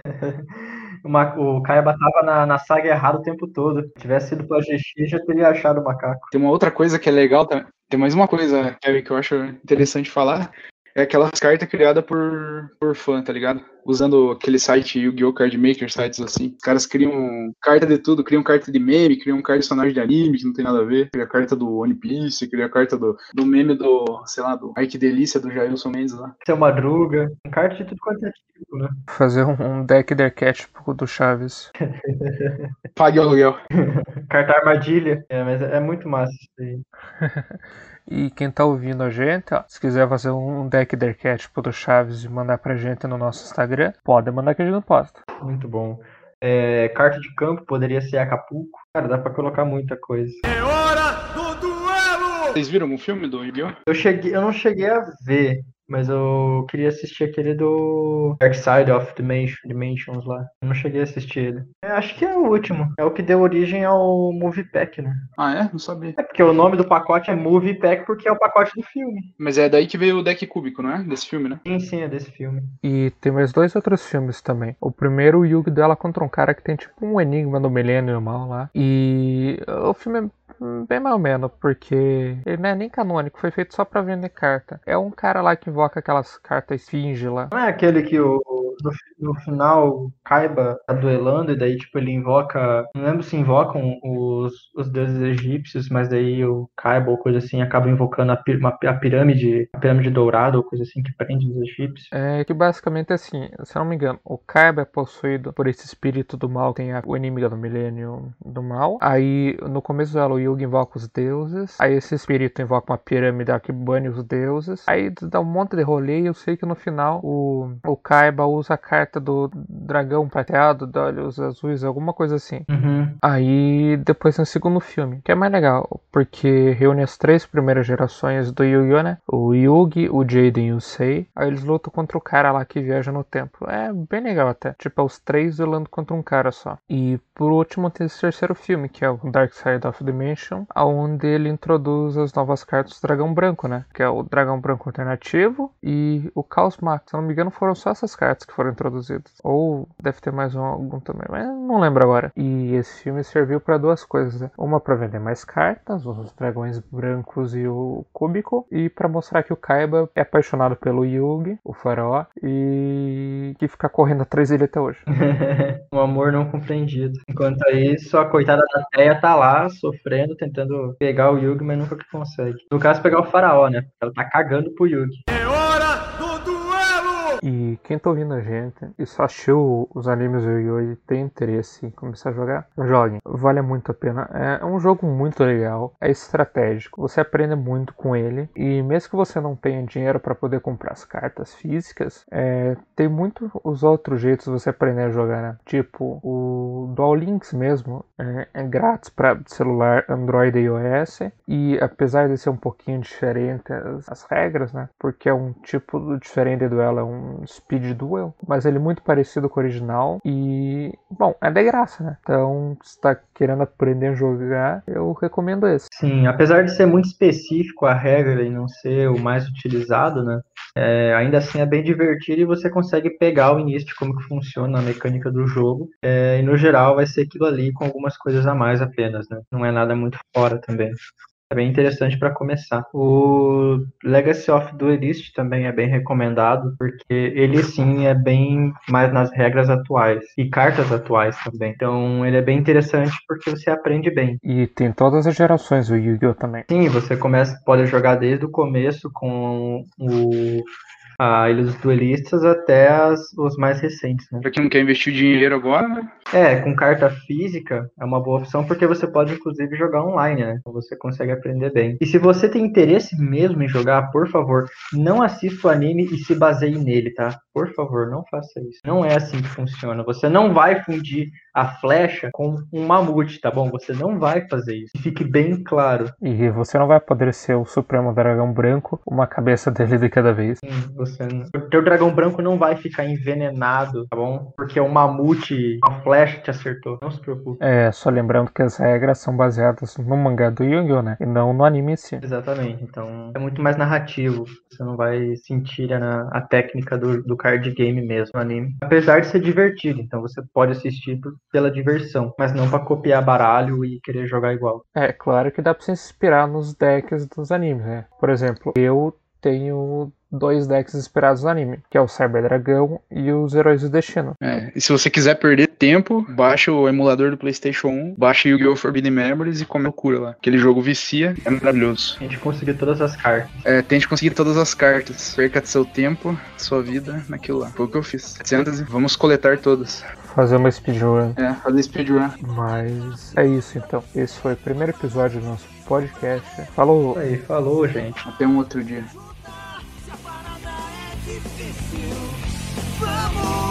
O Kaiba tava na, na saga errada o tempo todo. Se tivesse ido pra GX, já teria achado o macaco. Tem uma outra coisa que é legal também. Tem mais uma coisa, Kevin, que eu acho interessante falar. É aquelas cartas criadas por, por fã, tá ligado? Usando aquele site Yu-Gi-Oh! Card Maker, sites assim. Os caras criam carta de tudo, criam carta de meme, criam carta de personagem de anime, que não tem nada a ver. Cria carta do One Piece, cria carta do, do meme do, sei lá, do Ai que delícia do Jailson Mendes lá. Seu Madruga. Carta de tudo quanto é tipo, né? Fazer um, um deck de arquétipo do Chaves. Pague o aluguel. Carta armadilha. É, mas é muito massa isso aí. E quem tá ouvindo a gente, ó, se quiser fazer um deck de arquétipo do Chaves e mandar pra gente no nosso Instagram, pode mandar que a gente não posta. Muito bom. É, carta de campo poderia ser Acapulco. Cara, dá pra colocar muita coisa. É hora do duelo! Vocês viram o filme do Yu-Gi-Oh? Eu, cheguei, eu não cheguei a ver, mas eu queria assistir aquele do Dark Side of Dimension, Dimensions lá. Eu não cheguei a assistir ele. É, acho que é o último. É o que deu origem ao Movie Pack, né? Ah, é? Não sabia. É porque o nome do pacote é Movie Pack porque é o pacote do filme. Mas é daí que veio o deck cúbico, não é? Desse filme, né? Sim, sim, é desse filme. E tem mais dois outros filmes também. O primeiro, o Yugi dela contra um cara que tem tipo um enigma do milênio mal lá. E o filme é bem mal menos, porque ele não é nem canônico, foi feito só pra vender carta. É um cara lá que invoca aquelas cartas esfinge lá. Não é aquele que o, no, no final Kaiba tá duelando e daí tipo ele invoca. Não lembro se invocam os, os deuses egípcios, mas daí o Kaiba ou coisa assim acaba invocando a, pi- uma- a pirâmide, a pirâmide dourada ou coisa assim que prende os egípcios. É que basicamente assim, se eu não me engano, o Kaiba é possuído por esse espírito do mal, tem a- o inimigo do milênio do mal. Aí no começo dela o Yugi invoca os deuses. Aí esse espírito invoca uma pirâmide que bane os deuses. Aí dá um monte de rolê e eu sei que no final o, o Kaiba usa a carta do dragão prateado, de olhos azuis, alguma coisa assim. Uhum. Aí depois tem o segundo filme, que é mais legal, porque reúne as três primeiras gerações do Yu-Gi-Oh, né? O Yugi, o Jaden e o Sei. Aí eles lutam contra o cara lá que viaja no tempo. É bem legal até. Tipo, é os três duelando contra um cara só. E por último tem esse terceiro filme, que é o Dark Side of Dimension, onde ele introduz as novas cartas do Dragão Branco, né? Que é o Dragão Branco Alternativo e o Caos Max. Se não me engano, foram só essas cartas que foram introduzidas. Ou deve ter mais um, algum também, mas não lembro agora. E esse filme serviu para duas coisas, né? Uma para vender mais cartas, os dragões brancos e o cúbico, e para mostrar que o Kaiba é apaixonado pelo Yugi, o faraó, e que fica correndo atrás dele até hoje. um amor não compreendido. Enquanto isso, a coitada da Teia tá lá sofrendo, tentando pegar o Yugi, mas nunca consegue. No caso, pegar o faraó, né? Ela tá cagando pro Yugi. E quem tá ouvindo a gente e só assistiu os animes do e tem interesse em começar a jogar, joguem. Vale muito a pena. É um jogo muito legal, é estratégico, você aprende muito com ele. E mesmo que você não tenha dinheiro para poder comprar as cartas físicas, é, tem muito os outros jeitos de você aprender a jogar, né? Tipo, o Dual Links mesmo é, é grátis para celular Android e iOS. E apesar de ser um pouquinho diferente as, as regras, né? Porque é um tipo diferente de duelo, é um speed duel, mas ele é muito parecido com o original e, bom, é de graça, né? Então, se tá querendo aprender a jogar, eu recomendo esse. Sim, apesar de ser muito específico a regra e não ser o mais utilizado, né? É, ainda assim é bem divertido e você consegue pegar o início de como que funciona a mecânica do jogo. É, e no geral vai ser aquilo ali com algumas coisas a mais apenas, né? Não é nada muito fora também. É bem interessante para começar. O Legacy of Duelist também é bem recomendado, porque ele sim é bem mais nas regras atuais e cartas atuais também. Então ele é bem interessante porque você aprende bem. E tem todas as gerações o Yu-Gi-Oh! também. Sim, você começa, pode jogar desde o começo com o a Ilha dos Duelistas até as, os mais recentes, né? Pra quem não quer investir dinheiro agora, né? É, com carta física é uma boa opção porque você pode inclusive jogar online, né? Então você consegue aprender bem. E se você tem interesse mesmo em jogar, por favor, não assista o anime e se baseie nele, tá? Por favor, não faça isso. Não é assim que funciona. Você não vai fundir a flecha com um mamute, tá bom? Você não vai fazer isso. Fique bem claro. E você não vai poder ser o Supremo Dragão Branco, uma cabeça dele de cada vez. Sim, você não... O teu dragão branco não vai ficar envenenado, tá bom? Porque o mamute, a flecha te acertou. Não se preocupe. É, só lembrando que as regras são baseadas no mangá do Yu-Gi-Oh, né? E não no anime em si. Exatamente. Então, é muito mais narrativo. Você não vai sentir a, a técnica do, do card game mesmo no anime. Apesar de ser divertido, então você pode assistir por, pela diversão, mas não para copiar baralho e querer jogar igual. É, claro que dá pra se inspirar nos decks dos animes, né? Por exemplo, eu tenho dois decks inspirados no anime, que é o Cyber Dragão e os Heróis do Destino. É, e se você quiser perder tempo, baixa o emulador do PlayStation 1, baixa Yu-Gi-Oh! Forbidden Memories e come loucura lá. Aquele jogo vicia, é maravilhoso. A gente conseguiu todas as cartas. É, tente conseguir todas as cartas. Perca seu tempo, sua vida naquilo lá. Foi o que eu fiz. 700 e vamos coletar todas. Fazer uma speedrun. É, fazer speedrun. Mas é isso então. Esse foi o primeiro episódio do nosso podcast. Falou! Aí, falou, gente. Até um outro dia. Vamos!